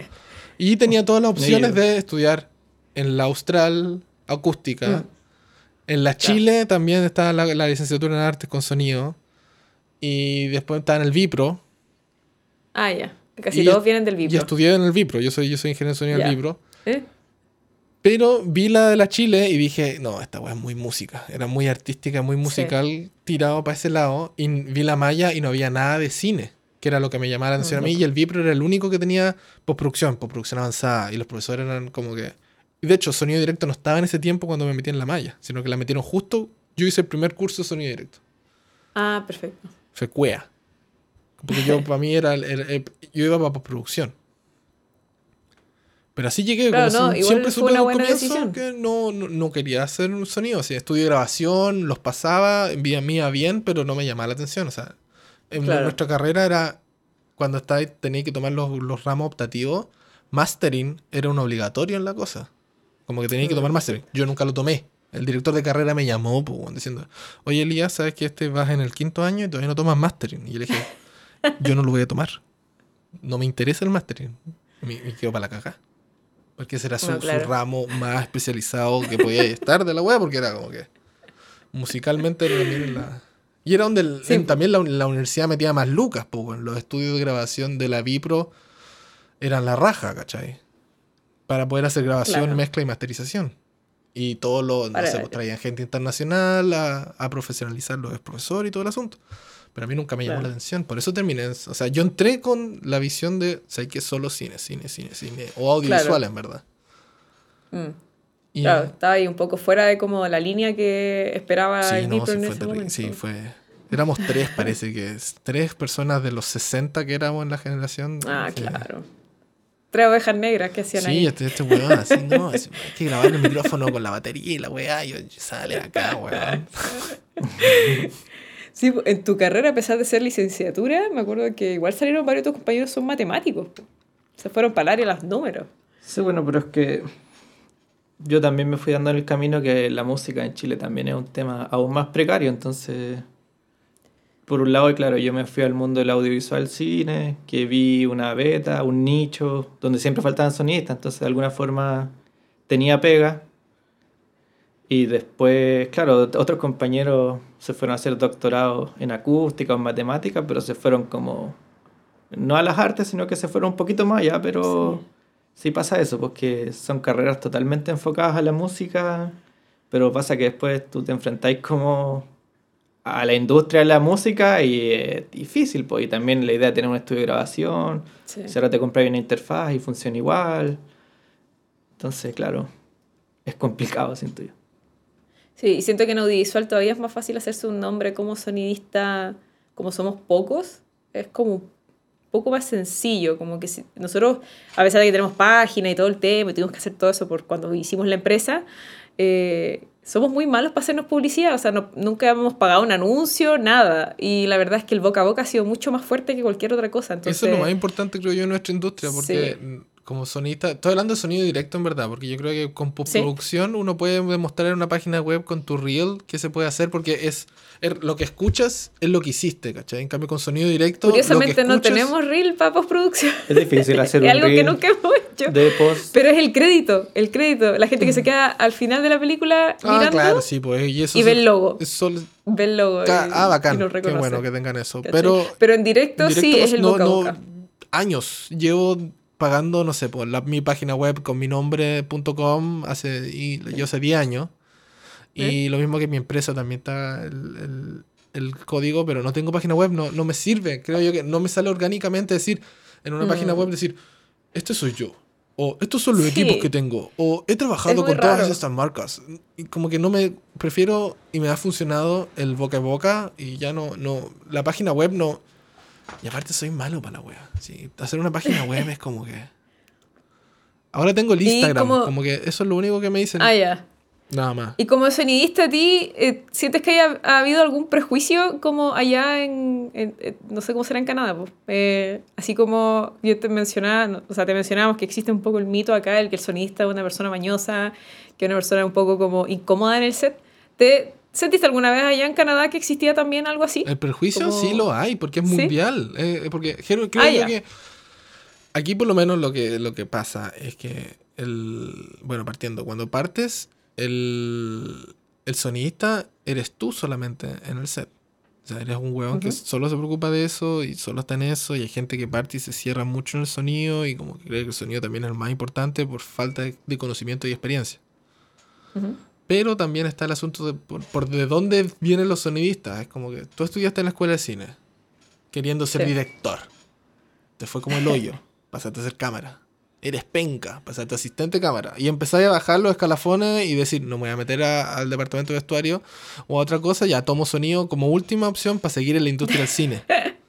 y tenía todas las opciones de estudiar en la Austral acústica. Mm. En la Chile también estaba la, la licenciatura en artes con sonido. Y después estaba en el Vipro. Ah, ya. Casi Y todos vienen del Vipro. estudié en el Vipro. Yo soy, yo soy ingeniero de sonido del Vipro. ¿Eh? Pero vi la de la Chile y dije, no, esta weá es muy música. Era muy artística, muy musical, tirado para ese lado. Y vi la malla y no había nada de cine, que era lo que me llamaba la atención a mí. Y el Vipro era el único que tenía postproducción, postproducción avanzada. Y los profesores eran como que. Y de hecho, sonido directo no estaba en ese tiempo cuando me metí en la malla, sino que la metieron justo. Yo hice el primer curso de sonido directo. Ah, perfecto. Fue CUEA. Porque yo, para mí, era. el- yo iba para postproducción. Pero así llegué, Claro, como no, si- siempre fue supe una buena decisión. que no, no, no quería hacer un sonido. O sea, estudié grabación, los pasaba, en vía mía bien, pero no me llamaba la atención. O sea, en Claro. nuestra carrera era, cuando tenéis que tomar los, los ramos optativos, mastering era un obligatorio en la cosa. Como que tenía que tomar mastering. Yo nunca lo tomé. El director de carrera me llamó pues, diciendo, oye Elías, ¿sabes que este vas en el quinto año y todavía no tomas mastering? Y yo le dije, yo no lo voy a tomar. No me interesa el mastering. Me, me quedo para la caja. Porque ese era su, No, claro. su ramo más especializado que podía estar de la wea, porque era como que musicalmente era también la... Y era donde el- Sí. en- también la, la universidad metía más lucas, pues, los estudios de grabación de la Vipro eran la raja, ¿cachai? Para poder hacer grabación, Claro. mezcla y masterización. Y todo lo, no sé, pues, traían gente internacional a, a profesionalizar los profesores y todo el asunto. Pero a mí nunca me llamó Claro. la atención. Por eso terminé. O sea, yo entré con la visión de, sé que solo cine, cine, cine, cine. O audiovisual, Claro. en verdad. Mm. Y, Claro, estaba ahí un poco fuera de como la línea que esperaba sí, no, sí en fue ese terrible. momento. Sí, fue. Éramos tres, parece que es. Tres personas de los 60 que éramos en la generación. Ah, Sí. claro. Tres ovejas negras que hacían Sí, ahí. este, este weón, así, no, así, hay que grabar el micrófono con la batería y la weá, y yo sale acá, weón. Sí, en tu carrera, a pesar de ser licenciatura, me acuerdo que igual salieron varios de tus compañeros son matemáticos. Se fueron para el área los números. Sí, bueno, pero es que yo también me fui dando en el camino que la música en Chile también es un tema aún más precario, entonces, por un lado, claro, yo me fui al mundo del audiovisual cine, que vi una beta, un nicho, donde siempre faltaban sonistas, entonces de alguna forma tenía pega. Y después, claro, otros compañeros se fueron a hacer doctorados en acústica o en matemática, pero se fueron como, no a las artes, sino que se fueron un poquito más allá, pero... Sí pasa eso, porque son carreras totalmente enfocadas a la música, pero pasa que después tú te enfrentáis como a la industria de la música y es difícil, pues, y también la idea de tener un estudio de grabación, Sí. si ahora te compras una interfaz y funciona igual, entonces, claro, es complicado, siento yo. Sí, y siento que en audiovisual todavía es más fácil hacerse un nombre como sonidista, como somos pocos, es como un poco más sencillo, como que si, nosotros, a pesar de que tenemos página y todo el tema, y tuvimos que hacer todo eso por cuando hicimos la empresa, eh, somos muy malos para hacernos publicidad, o sea, no- nunca hemos pagado un anuncio, nada, y la verdad es que el boca a boca ha sido mucho más fuerte que cualquier otra cosa, entonces... Eso es lo más importante, creo yo, en nuestra industria, porque Sí. Mm, como sonista, estoy hablando de sonido directo en verdad, porque yo creo que con postproducción uno puede demostrar en una página web con tu reel qué se puede hacer, porque es, es- lo que escuchas es lo que hiciste, ¿cachai? En cambio, con sonido directo. lo que Curiosamente no tenemos reel para postproducción. Es difícil hacer es un algo que reel nunca hemos hecho. de post. Pero es el crédito, el crédito. La gente que se queda al final de la película Ah, mirando claro, sí, pues. Y, eso y es- ve el logo. es Ve el logo. ca- y- ah, bacán. y Qué bueno que tengan eso. ¿Cachai? Pero. Pero en directo, en sí es el no- boca a no- boca. años llevo pagando, no sé, por la, mi página web con mi nombre.com hace, y yo hace 10 años. Y lo mismo que mi empresa también está el, el- el código, pero no tengo página web, no, no me sirve. Creo yo que no me sale orgánicamente decir en una Mm. página web decir, este soy yo. O estos son los Sí. equipos que tengo. O he trabajado con todas estas marcas. Y como que no me prefiero y me ha funcionado el boca a boca y ya no, no, la página web no. Y aparte soy malo para la web. Sí, hacer una página web es como que... Ahora tengo el Instagram, como- como que eso es lo único que me dicen. Ah, ya. Nada más. Y como sonidista, a ti, eh, ¿sientes que haya ha habido algún prejuicio como allá en, en- en- no sé cómo será en Canadá? po? Eh, así como yo te mencionaba, o sea, te mencionábamos que existe un poco el mito acá, el que el sonidista es una persona mañosa, que es una persona un poco como incómoda en el set. ¿Te sentiste alguna vez allá en Canadá que existía también algo así? El prejuicio Como- sí lo hay, porque es ¿Sí? mundial. eh, porque creo, creo Ah, yo que aquí por lo menos lo que, lo que pasa es que el... Bueno, partiendo, cuando partes, el, el sonidista eres tú solamente en el set. O sea, eres un huevón que Ujú. solo se preocupa de eso y solo está en eso y hay gente que parte y se cierra mucho en el sonido y como que cree que el sonido también es el más importante por falta de, de conocimiento y experiencia. Ujú. Pero también está el asunto de por, por de dónde vienen los sonidistas. Es como que tú estudiaste en la escuela de cine, queriendo ser Sí. director. Te fue como el hoyo, pasaste a ser cámara. Eres penca, pasaste a asistente de cámara. Y empezaste a bajar los escalafones y decir, no me voy a meter a- al departamento de vestuario o a otra cosa, ya tomo sonido como última opción para seguir en la industria del cine.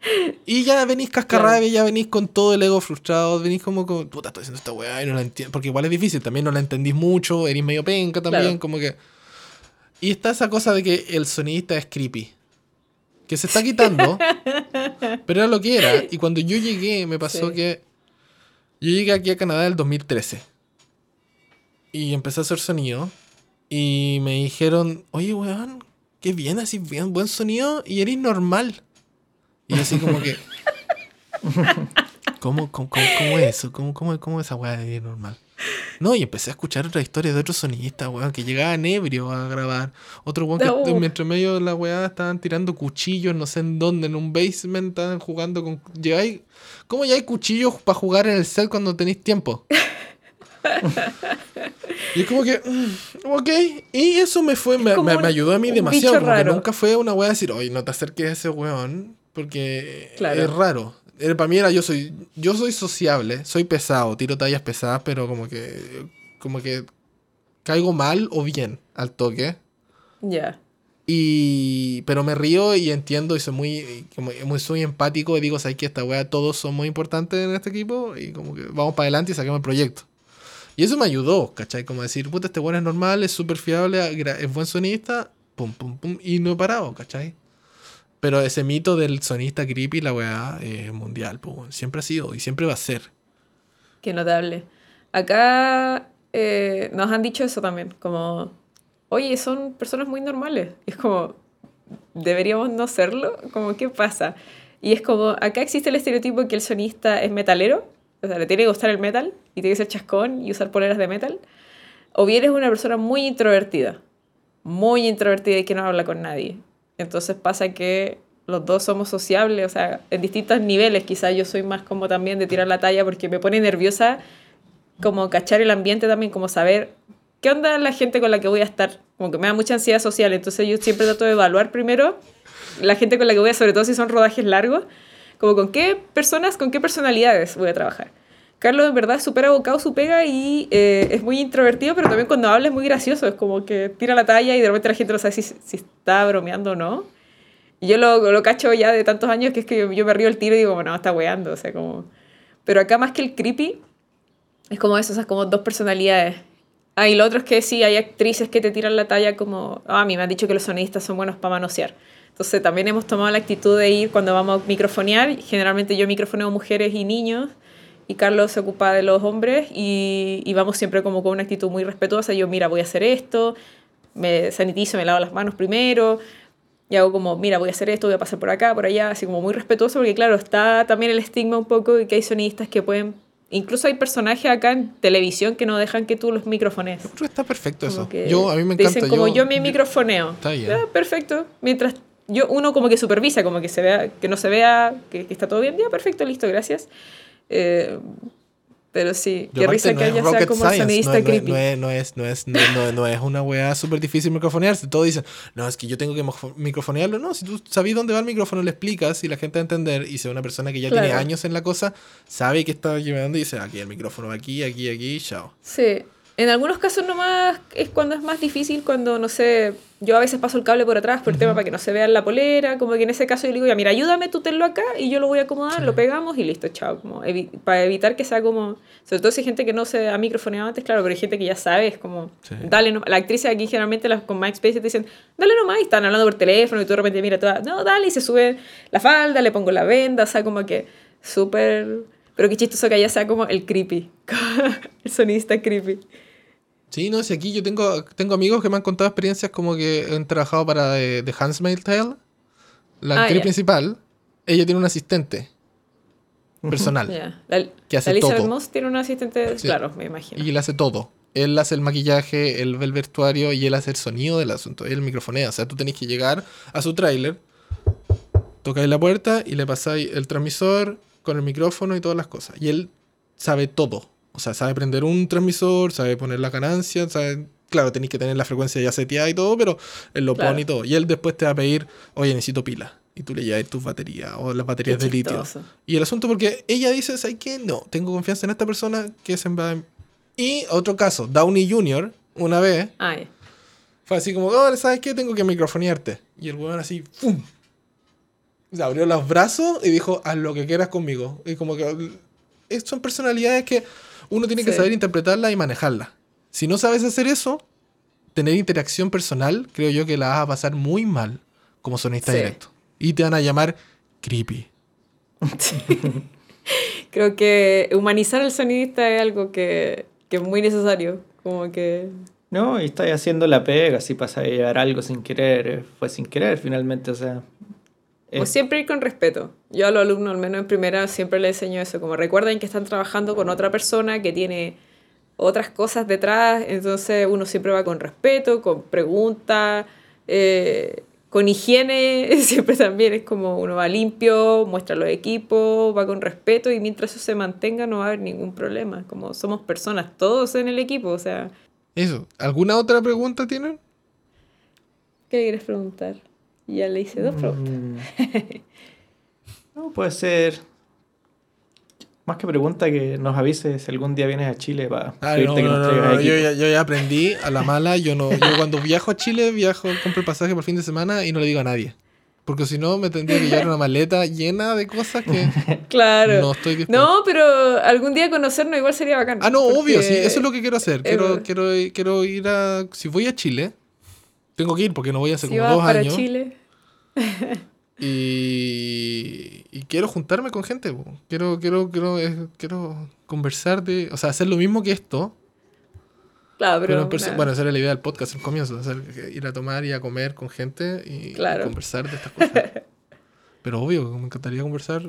Y ya venís cascarrabia, ya venís con todo el ego frustrado, venís como, como puta, estoy haciendo esta weá y no la entiendo. Porque igual es difícil, también no la entendís mucho, eres medio penca también, Claro. como que. Y está esa cosa de que el sonidista es creepy. Que se está quitando, pero era lo que era. Y cuando yo llegué, me pasó Sí. que. Yo llegué aquí a Canadá en el 2013. y empecé a hacer sonido. Y me dijeron, oye, weón, qué bien, así bien, buen sonido y eres normal. Y yo así como que... ¿Cómo, cómo, cómo, cómo es eso? ¿Cómo, cómo, cómo esa weá de normal? No, y empecé a escuchar otra historia de otros sonistas, weón, que llegaban ebrio a grabar. Otro weón que No. mientras medio de la weá estaban tirando cuchillos, no sé en dónde, en un basement, estaban jugando con. Llegáis. ¿Cómo ya hay cuchillos para jugar en el set cuando tenéis tiempo? y es como que, mm, ok, y eso me fue, me, me- ayudó a mí demasiado, que raro. nunca fue una weá decir, oye, no te acerques a ese weón, porque Claro. es raro. para mí era yo soy, yo soy sociable, soy pesado, tiro tallas pesadas, pero como que, como que caigo mal o bien al toque. Ya. Y, pero me río y entiendo y soy muy, como, muy, soy empático y digo, ¿sabes que Esta weá todos son muy importantes en este equipo y como que vamos para adelante y saquemos el proyecto. Y eso me ayudó, ¿cachai? Como decir, puta, este weón es normal, es súper fiable, es buen sonista, pum, pum, pum, y no he parado, ¿cachai? Pero ese mito del sonista creepy, la weá, es mundial, pues, siempre ha sido y siempre va a ser. Qué notable. Acá eh, nos han dicho eso también, como, oye, son personas muy normales. Es como, ¿deberíamos no serlo? Como, ¿qué pasa? Y es como, acá existe el estereotipo que el sonista es metalero, o sea, le tiene que gustar el metal y tiene que ser chascón y usar poleras de metal. O bien es una persona muy introvertida, muy introvertida y que no habla con nadie. Entonces pasa que los dos somos sociables, o sea, en distintos niveles. Quizás yo soy más como también de tirar la talla porque me pone nerviosa como cachar el ambiente también, como saber qué onda la gente con la que voy a estar. Como que me da mucha ansiedad social, entonces yo siempre trato de evaluar primero la gente con la que voy a, sobre todo si son rodajes largos, como con qué personas, con qué personalidades voy a trabajar. Carlos en verdad es súper abocado su pega y eh, es muy introvertido, pero también cuando habla es muy gracioso, es como que tira la talla y de repente la gente no sabe si, si está bromeando o no. Yo lo, lo cacho ya de tantos años que es que yo, me río el tiro y digo, bueno, está weando, o sea, como... Pero acá más que el creepy, es como eso, o sea, como dos personalidades. Ah, y lo otro es que sí, hay actrices que te tiran la talla como, ah, a mí me han dicho que los sonistas son buenos para manosear. Entonces también hemos tomado la actitud de ir cuando vamos a microfonear, generalmente yo microfoneo mujeres y niños, y Carlos se ocupa de los hombres, y, y vamos siempre como con una actitud muy respetuosa, yo, mira, voy a hacer esto, me sanitizo, me lavo las manos primero, y hago como, mira, voy a hacer esto, voy a pasar por acá, por allá, así como muy respetuoso, porque claro, está también el estigma un poco de que hay sonistas que pueden, incluso hay personajes acá en televisión que no dejan que tú los microfones. Yo creo que está perfecto eso. Yo, a mí me encanta. Dicen como yo, me microfoneo. Está bien. Perfecto. Mientras yo, uno como que supervisa, como que se vea, que no se vea, que, que está todo bien. Ya, perfecto, listo, gracias. Eh, pero sí, qué risa no que ella sea como science, sonidista no, creepy. No es, no, es, no, es, no, es una weá súper difícil microfonearse. Todos dicen, no, es que yo tengo que microfonearlo. No, si tú sabes dónde va el micrófono, le explicas y la gente va a entender. Y si una persona que ya tiene Claro. años en la cosa, sabe que está llevando y dice, aquí el micrófono va aquí, aquí, aquí, chao. Sí. En algunos casos nomás es cuando es más difícil, cuando, no sé, yo a veces paso el cable por atrás por el tema para que no se vea la polera, como que en ese caso yo le digo, ya, mira, ayúdame, tú tenlo acá y yo lo voy a acomodar, lo pegamos y listo, chao. Como evi- para evitar que sea como, sobre todo si hay gente que no se ha microfoneado antes, claro, pero hay gente que ya sabe, es como, Sí. dale, la actriz aquí generalmente las, con MySpace te dicen, dale nomás, y están hablando por teléfono y tú de repente, mira, tú, no, dale, y se sube la falda, le pongo la venda, o sea, como que súper... Pero qué chistoso que allá sea como el creepy, el sonista creepy. Sí, no, si aquí yo tengo, tengo amigos que me han contado experiencias como que han trabajado para eh, The Handmaid's Tale, la Ah, actriz principal. Ella tiene un asistente personal. La, Que hace la Elizabeth todo. Moss tiene un asistente, Sí. claro, me imagino. y él hace todo. Él hace el maquillaje, él ve el vestuario y él hace el sonido del asunto. Él microfonea. O sea, tú tenés que llegar a su tráiler, tocáis la puerta y le pasáis el transmisor con el micrófono y todas las cosas. Y él sabe todo. O sea, sabe prender un transmisor, sabe poner la ganancia, sabe... Claro, tenéis que tener la frecuencia ya seteada y todo, pero él lo Claro. pone y todo. Y él después te va a pedir, oye, necesito pila. Y tú le llevas tus baterías o las baterías de litio. Y el asunto porque ella dice, ¿sabes qué? No, tengo confianza en esta persona que se va... Y otro caso, Downey Jr., una vez, ya. fue así como, oh, ¿sabes qué? Tengo que microfonearte. Y el weón así, ¡fum! Se abrió los brazos y dijo, haz lo que quieras conmigo. Y como que eh, son personalidades que uno tiene que Sí. saber interpretarlas y manejarlas. Si no sabes hacer eso, tener interacción personal, creo yo que la vas a pasar muy mal como sonista Sí. directo. Y te van a llamar creepy. Creo que humanizar al sonidista es algo que, que es muy necesario. Como que... No, y estáis haciendo la pega, si pasa a llevar algo sin querer, fue sin querer finalmente, o sea. Es- siempre ir con respeto. Yo a los alumnos, al menos en primera, siempre les enseño eso. Como recuerden que están trabajando con otra persona que tiene otras cosas detrás. Entonces uno siempre va con respeto, con preguntas, eh, con higiene. Siempre también es como uno va limpio, muestra los equipos, va con respeto y mientras eso se mantenga no va a haber ningún problema. Como somos personas, todos en el equipo. O sea, Eso. ¿Alguna otra pregunta tienen? ¿qué le quieres preguntar? Ya le hice dos preguntas. Mm. No, puede ser. Más que pregunta que nos avise si algún día vienes a Chile para Ah, no, pedirte que no, nos no, yo, ya, yo ya aprendí a la mala. Yo no, yo cuando viajo a Chile, viajo, compro el pasaje por fin de semana y no le digo a nadie. Porque si no, me tendría que llevar una maleta llena de cosas que Claro. no estoy dispuesto. No, pero algún día conocernos igual sería bacán. Ah, no, porque- obvio, sí, eso es lo que quiero hacer. Quiero, eh, quiero, quiero ir a. Si voy a Chile, tengo que ir porque no voy hace Si como dos para años. Chile. Y, y quiero juntarme con gente. po. Quiero, quiero, quiero, eh, quiero conversar de. O sea, hacer lo mismo que esto. Claro, Pero bueno, esa era la idea del podcast al comienzo. hacer- ir a tomar y a comer con gente y, conversar de estas cosas. Pero obvio, me encantaría conversar,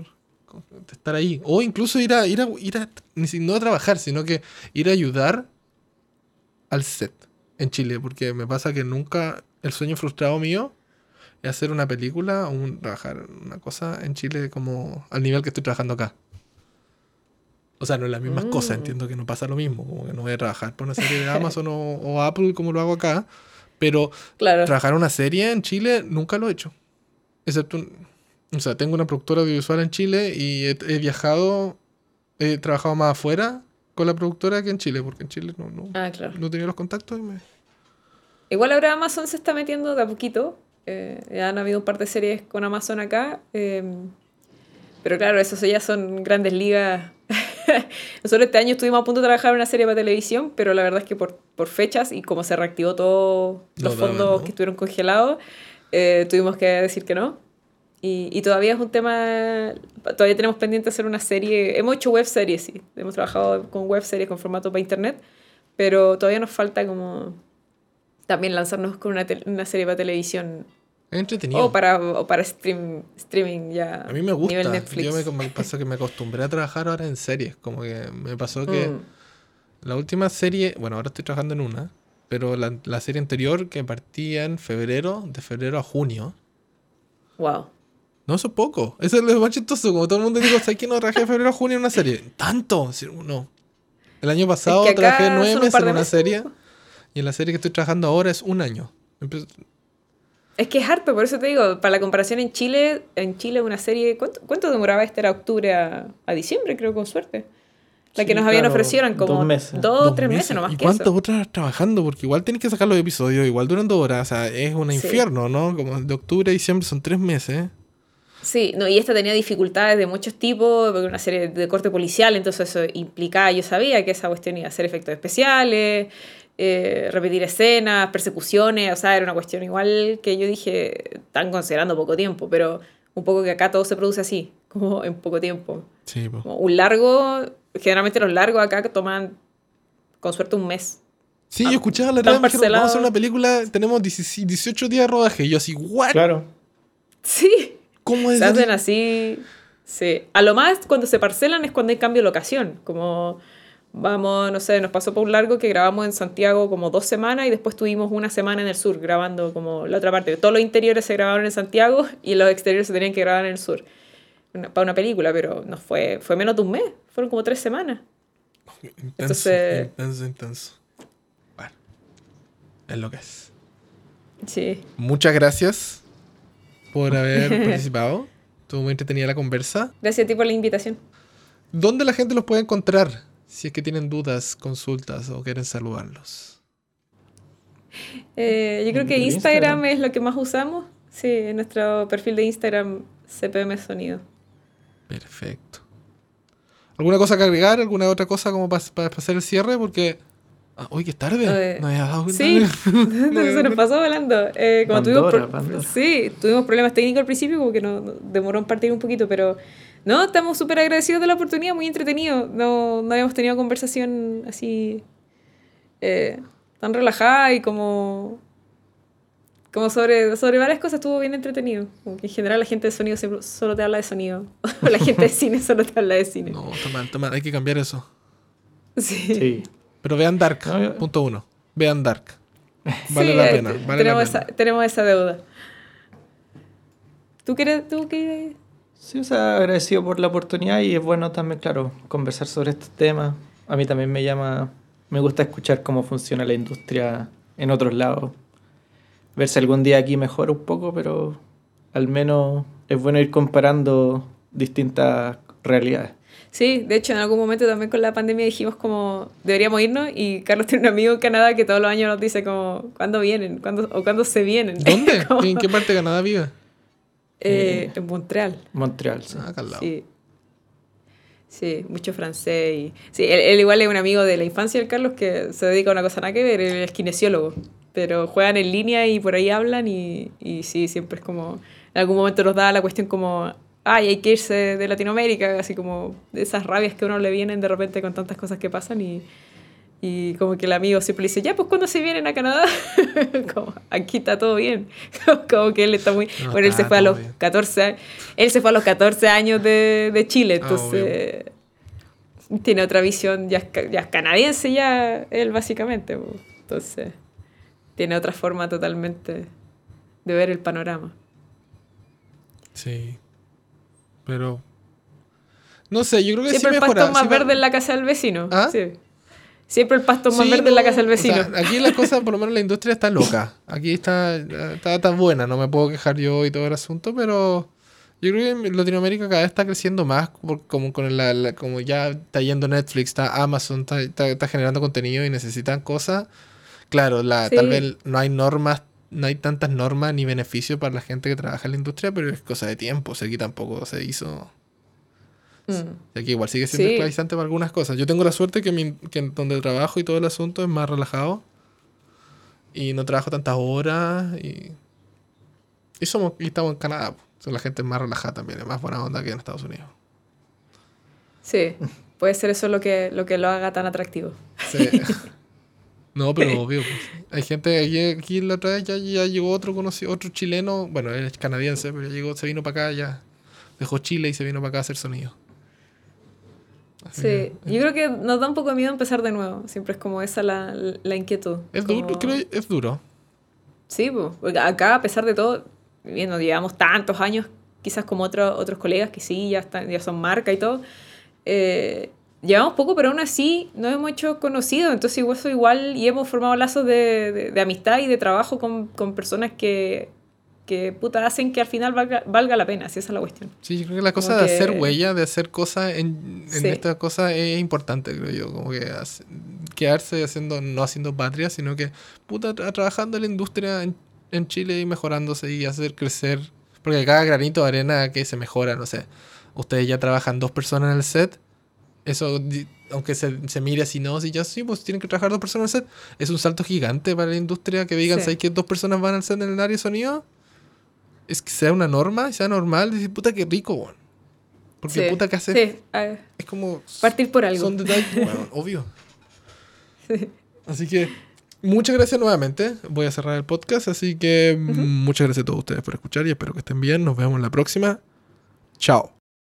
estar ahí. O incluso ir a, ir a, ir a, no a trabajar, sino que ir a ayudar al set en Chile. Porque me pasa que nunca, el sueño frustrado mío es hacer una película o un, trabajar una cosa en Chile como al nivel que estoy trabajando acá. O sea, no es las mismas Mm. cosas, entiendo que no pasa lo mismo, como que no voy a trabajar por una serie de Amazon o, o Apple como lo hago acá, pero Claro. trabajar una serie en Chile nunca lo he hecho. Excepto, un- o sea, tengo una productora audiovisual en Chile y he, he viajado, he trabajado más afuera con la productora que en Chile, porque en Chile no, no, Ah, claro. no tenía los contactos y me... Igual ahora Amazon se está metiendo de a poquito. eh, ya han habido un par de series con Amazon acá. eh, pero claro, esos ya son grandes ligas. Nosotros este año estuvimos a punto de trabajar en una serie para televisión, pero la verdad es que por, por fechas y como se reactivó todos los No fondos ¿no? que estuvieron congelados, eh, tuvimos que decir que no. Y, y todavía es un tema, todavía tenemos pendiente hacer una serie, hemos hecho web series, sí, hemos trabajado con web series con formato para internet, pero todavía nos falta como también lanzarnos con una, una serie para televisión entretenido. o para, o para stream, streaming ya. A mí me gusta. Nivel Netflix. Yo me, me pasó que me acostumbré a trabajar ahora en series. Como que me pasó que Mm. la última serie, bueno, ahora estoy trabajando en una, pero la, la serie anterior que partía en febrero, de febrero a junio. Wow. No, eso es poco. Eso es lo más chistoso. Como todo el mundo dice, ¿sabes que no trabajé de febrero a junio en una serie? ¿Tanto? No. El año pasado que acá trabajé nueve meses en una meses, serie. Y en la serie que estoy trabajando ahora es un año. Es que es harto, por eso te digo, para la comparación en Chile, en Chile una serie, ¿cuánto, cuánto demoraba esta? Era octubre a, a diciembre, creo, con suerte. La que Sí, nos habían ofrecido eran como dos meses. dos tres meses, nomás ¿Y cuántas otras trabajando? Porque igual tienes que sacar los episodios, igual duran dos horas. O sea, es un Sí. infierno, ¿no? Como de octubre a diciembre son tres meses. Sí, no, y esta tenía dificultades de muchos tipos, porque era una serie de corte policial, entonces eso implicaba, yo sabía que esa cuestión iba a ser efectos especiales, eh, repetir escenas, persecuciones, o sea, era una cuestión igual que yo dije, están considerando poco tiempo, pero un poco que acá todo se produce así, como en poco tiempo. Sí, po. Como un largo, generalmente los largos acá toman con suerte un mes. Sí, yo escuchaba la vamos a hacer una película, tenemos 16 18 días de rodaje. Y yo así, ¿what? Claro. Sí, ¿Cómo es se hacen así. Sí. A lo más cuando se parcelan es cuando hay cambio de locación. Como vamos, no sé, nos pasó por un largo que grabamos en Santiago como dos semanas y después tuvimos una semana en el sur grabando como la otra parte. Todos los interiores se grabaron en Santiago y los exteriores se tenían que grabar en el sur. Una- para una película, pero no fue, fue menos de un mes. Fueron como tres semanas. Intenso, Entonces- intenso, intenso. Bueno, es lo que es. Sí. Muchas gracias por haber participado. Estuvo muy entretenida la conversa. Gracias a ti por la invitación. ¿Dónde la gente los puede encontrar? Si es que tienen dudas, consultas o quieren saludarlos. Eh, yo creo que Instagram, Instagram. es lo que más usamos. Sí, en nuestro perfil de Instagram, CPM Sonido. Perfecto. ¿Alguna cosa que agregar? ¿Alguna otra cosa como para hacer el cierre? Porque. Ah, uy, que es tarde. Eh, no había dado cuenta. Sí, se nos pasó volando. Eh, como tuvimos, Pandora, pro- Pandora. sí, tuvimos problemas técnicos al principio, como que nos nos demoró en partir un poquito, pero no, estamos súper agradecidos de la oportunidad, muy entretenido. No, no habíamos tenido conversación así eh, tan relajada y como como sobre, sobre varias cosas estuvo bien entretenido. Como que en general la gente de sonido siempre solo te habla de sonido. O la gente de cine solo te habla de cine. No, está mal, está mal. Hay que cambiar eso. Sí. Sí. Pero vean Dark, No, yo- punto uno. Vean Dark. Vale Sí, la pena. Vale la tenemos, pena. esa, tenemos esa deuda. ¿Tú quieres, tú qué? Sí, o sea, agradecido por la oportunidad y es bueno también, claro, conversar sobre estos temas. A mí también me llama, me gusta escuchar cómo funciona la industria en otros lados. Ver si algún día aquí mejora un poco, pero al menos es bueno ir comparando distintas realidades. Sí, de hecho en algún momento también con la pandemia dijimos como deberíamos irnos y Carlos tiene un amigo en Canadá que todos los años nos dice como ¿cuándo vienen? ¿Cuándo, o ¿cuándo se vienen? ¿Dónde? Como, ¿En qué parte de Canadá vive? eh, en Montreal. Montreal, sí. Ah, acá al lado. Sí. Sí, mucho francés. Y... Sí, él, él igual es un amigo de la infancia del Carlos que se dedica a una cosa nada que ver, él es kinesiólogo. Pero juegan en línea y por ahí hablan y, y sí, siempre es como... En algún momento nos da la cuestión como, ay, hay que irse de Latinoamérica, así como de esas rabias que a uno le vienen de repente con tantas cosas que pasan y, y como que el amigo siempre le dice, ya, pues ¿cuándo se vienen a Canadá? como, aquí está todo bien. como que él está muy... No bueno, él se fue a los bien. 14 años. Él se fue a los 14 años de, de Chile, Ah, entonces tiene otra visión, ya es, ya es canadiense ya él básicamente, entonces tiene otra forma totalmente de ver el panorama. Sí. Pero. No sé, yo creo que Siempre sí el pasto más sí verde en la casa del vecino. ¿Ah? Sí. Siempre el pasto más Sí, verde en la no, casa del o sea, vecino. aquí la cosa, por lo menos la industria está loca. Aquí está, está, está buena, no me puedo quejar yo y todo el asunto, pero yo creo que en Latinoamérica cada vez está creciendo más, como con la, la- como ya está yendo Netflix, está Amazon, está, está- está generando contenido y necesitan cosas. Claro, la, Sí. tal vez no hay normas, no hay tantas normas ni beneficios para la gente que trabaja en la industria, pero es cosa de tiempo. O sea, aquí tampoco se hizo. Mm. Aquí igual sigue siendo Sí. esclavizante para algunas cosas. Yo tengo la suerte que, mi, que donde trabajo y todo el asunto es más relajado. Y no trabajo tantas horas. Y, y somos y estamos en Canadá. O sea, la gente es más relajada también, es más buena onda que en Estados Unidos. Sí, puede ser eso lo que, lo que lo haga tan atractivo. Sí. no, pero obvio. pues. Hay gente, aquí, aquí la otra vez ya, ya llegó otro conocido, otro chileno, bueno, él es canadiense, pero llegó, se vino para acá ya. Dejó Chile y se vino para acá a hacer sonido. Así Sí, que, yo creo que nos da un poco de miedo empezar de nuevo. Siempre es como esa la, la inquietud. Es Como- duro, creo es duro. Sí, pues, acá a pesar de todo, bien, no llevamos tantos años, quizás como otros otros colegas que sí, ya, están, ya son marca y todo, eh, llevamos poco, pero aún así nos hemos hecho conocidos, entonces igual, eso igual y hemos formado lazos de, de- de amistad y de trabajo con, con personas que, que puta, hacen que al final valga, valga la pena, si esa es la cuestión. Sí, yo creo que la cosa Como de hacer huella, de hacer cosas en, en Sí. esta cosa es importante, creo yo. Como que hace- quedarse haciendo, no haciendo patria, sino que puta, tra- trabajando en la industria en, en Chile y mejorándose y hacer crecer. Porque cada granito de arena que se mejora, no sé. Ustedes ya trabajan dos personas en el set. Eso, aunque se, se mire así, no, si ya sí, pues tienen que trabajar dos personas el set. Es un salto gigante para la industria que digan, Sí. ¿sabes que dos personas van al set en el área de sonido? Es que sea una norma, sea normal, decir, puta, qué rico, weón. Porque Sí, puta que hace. Sí, Es como. partir por algo. Son detalles, weón, obvio. Sí. Así que, muchas gracias nuevamente. Voy a cerrar el podcast. Así que, muchas gracias a todos ustedes por escuchar y espero que estén bien. Nos vemos en la próxima. Chao.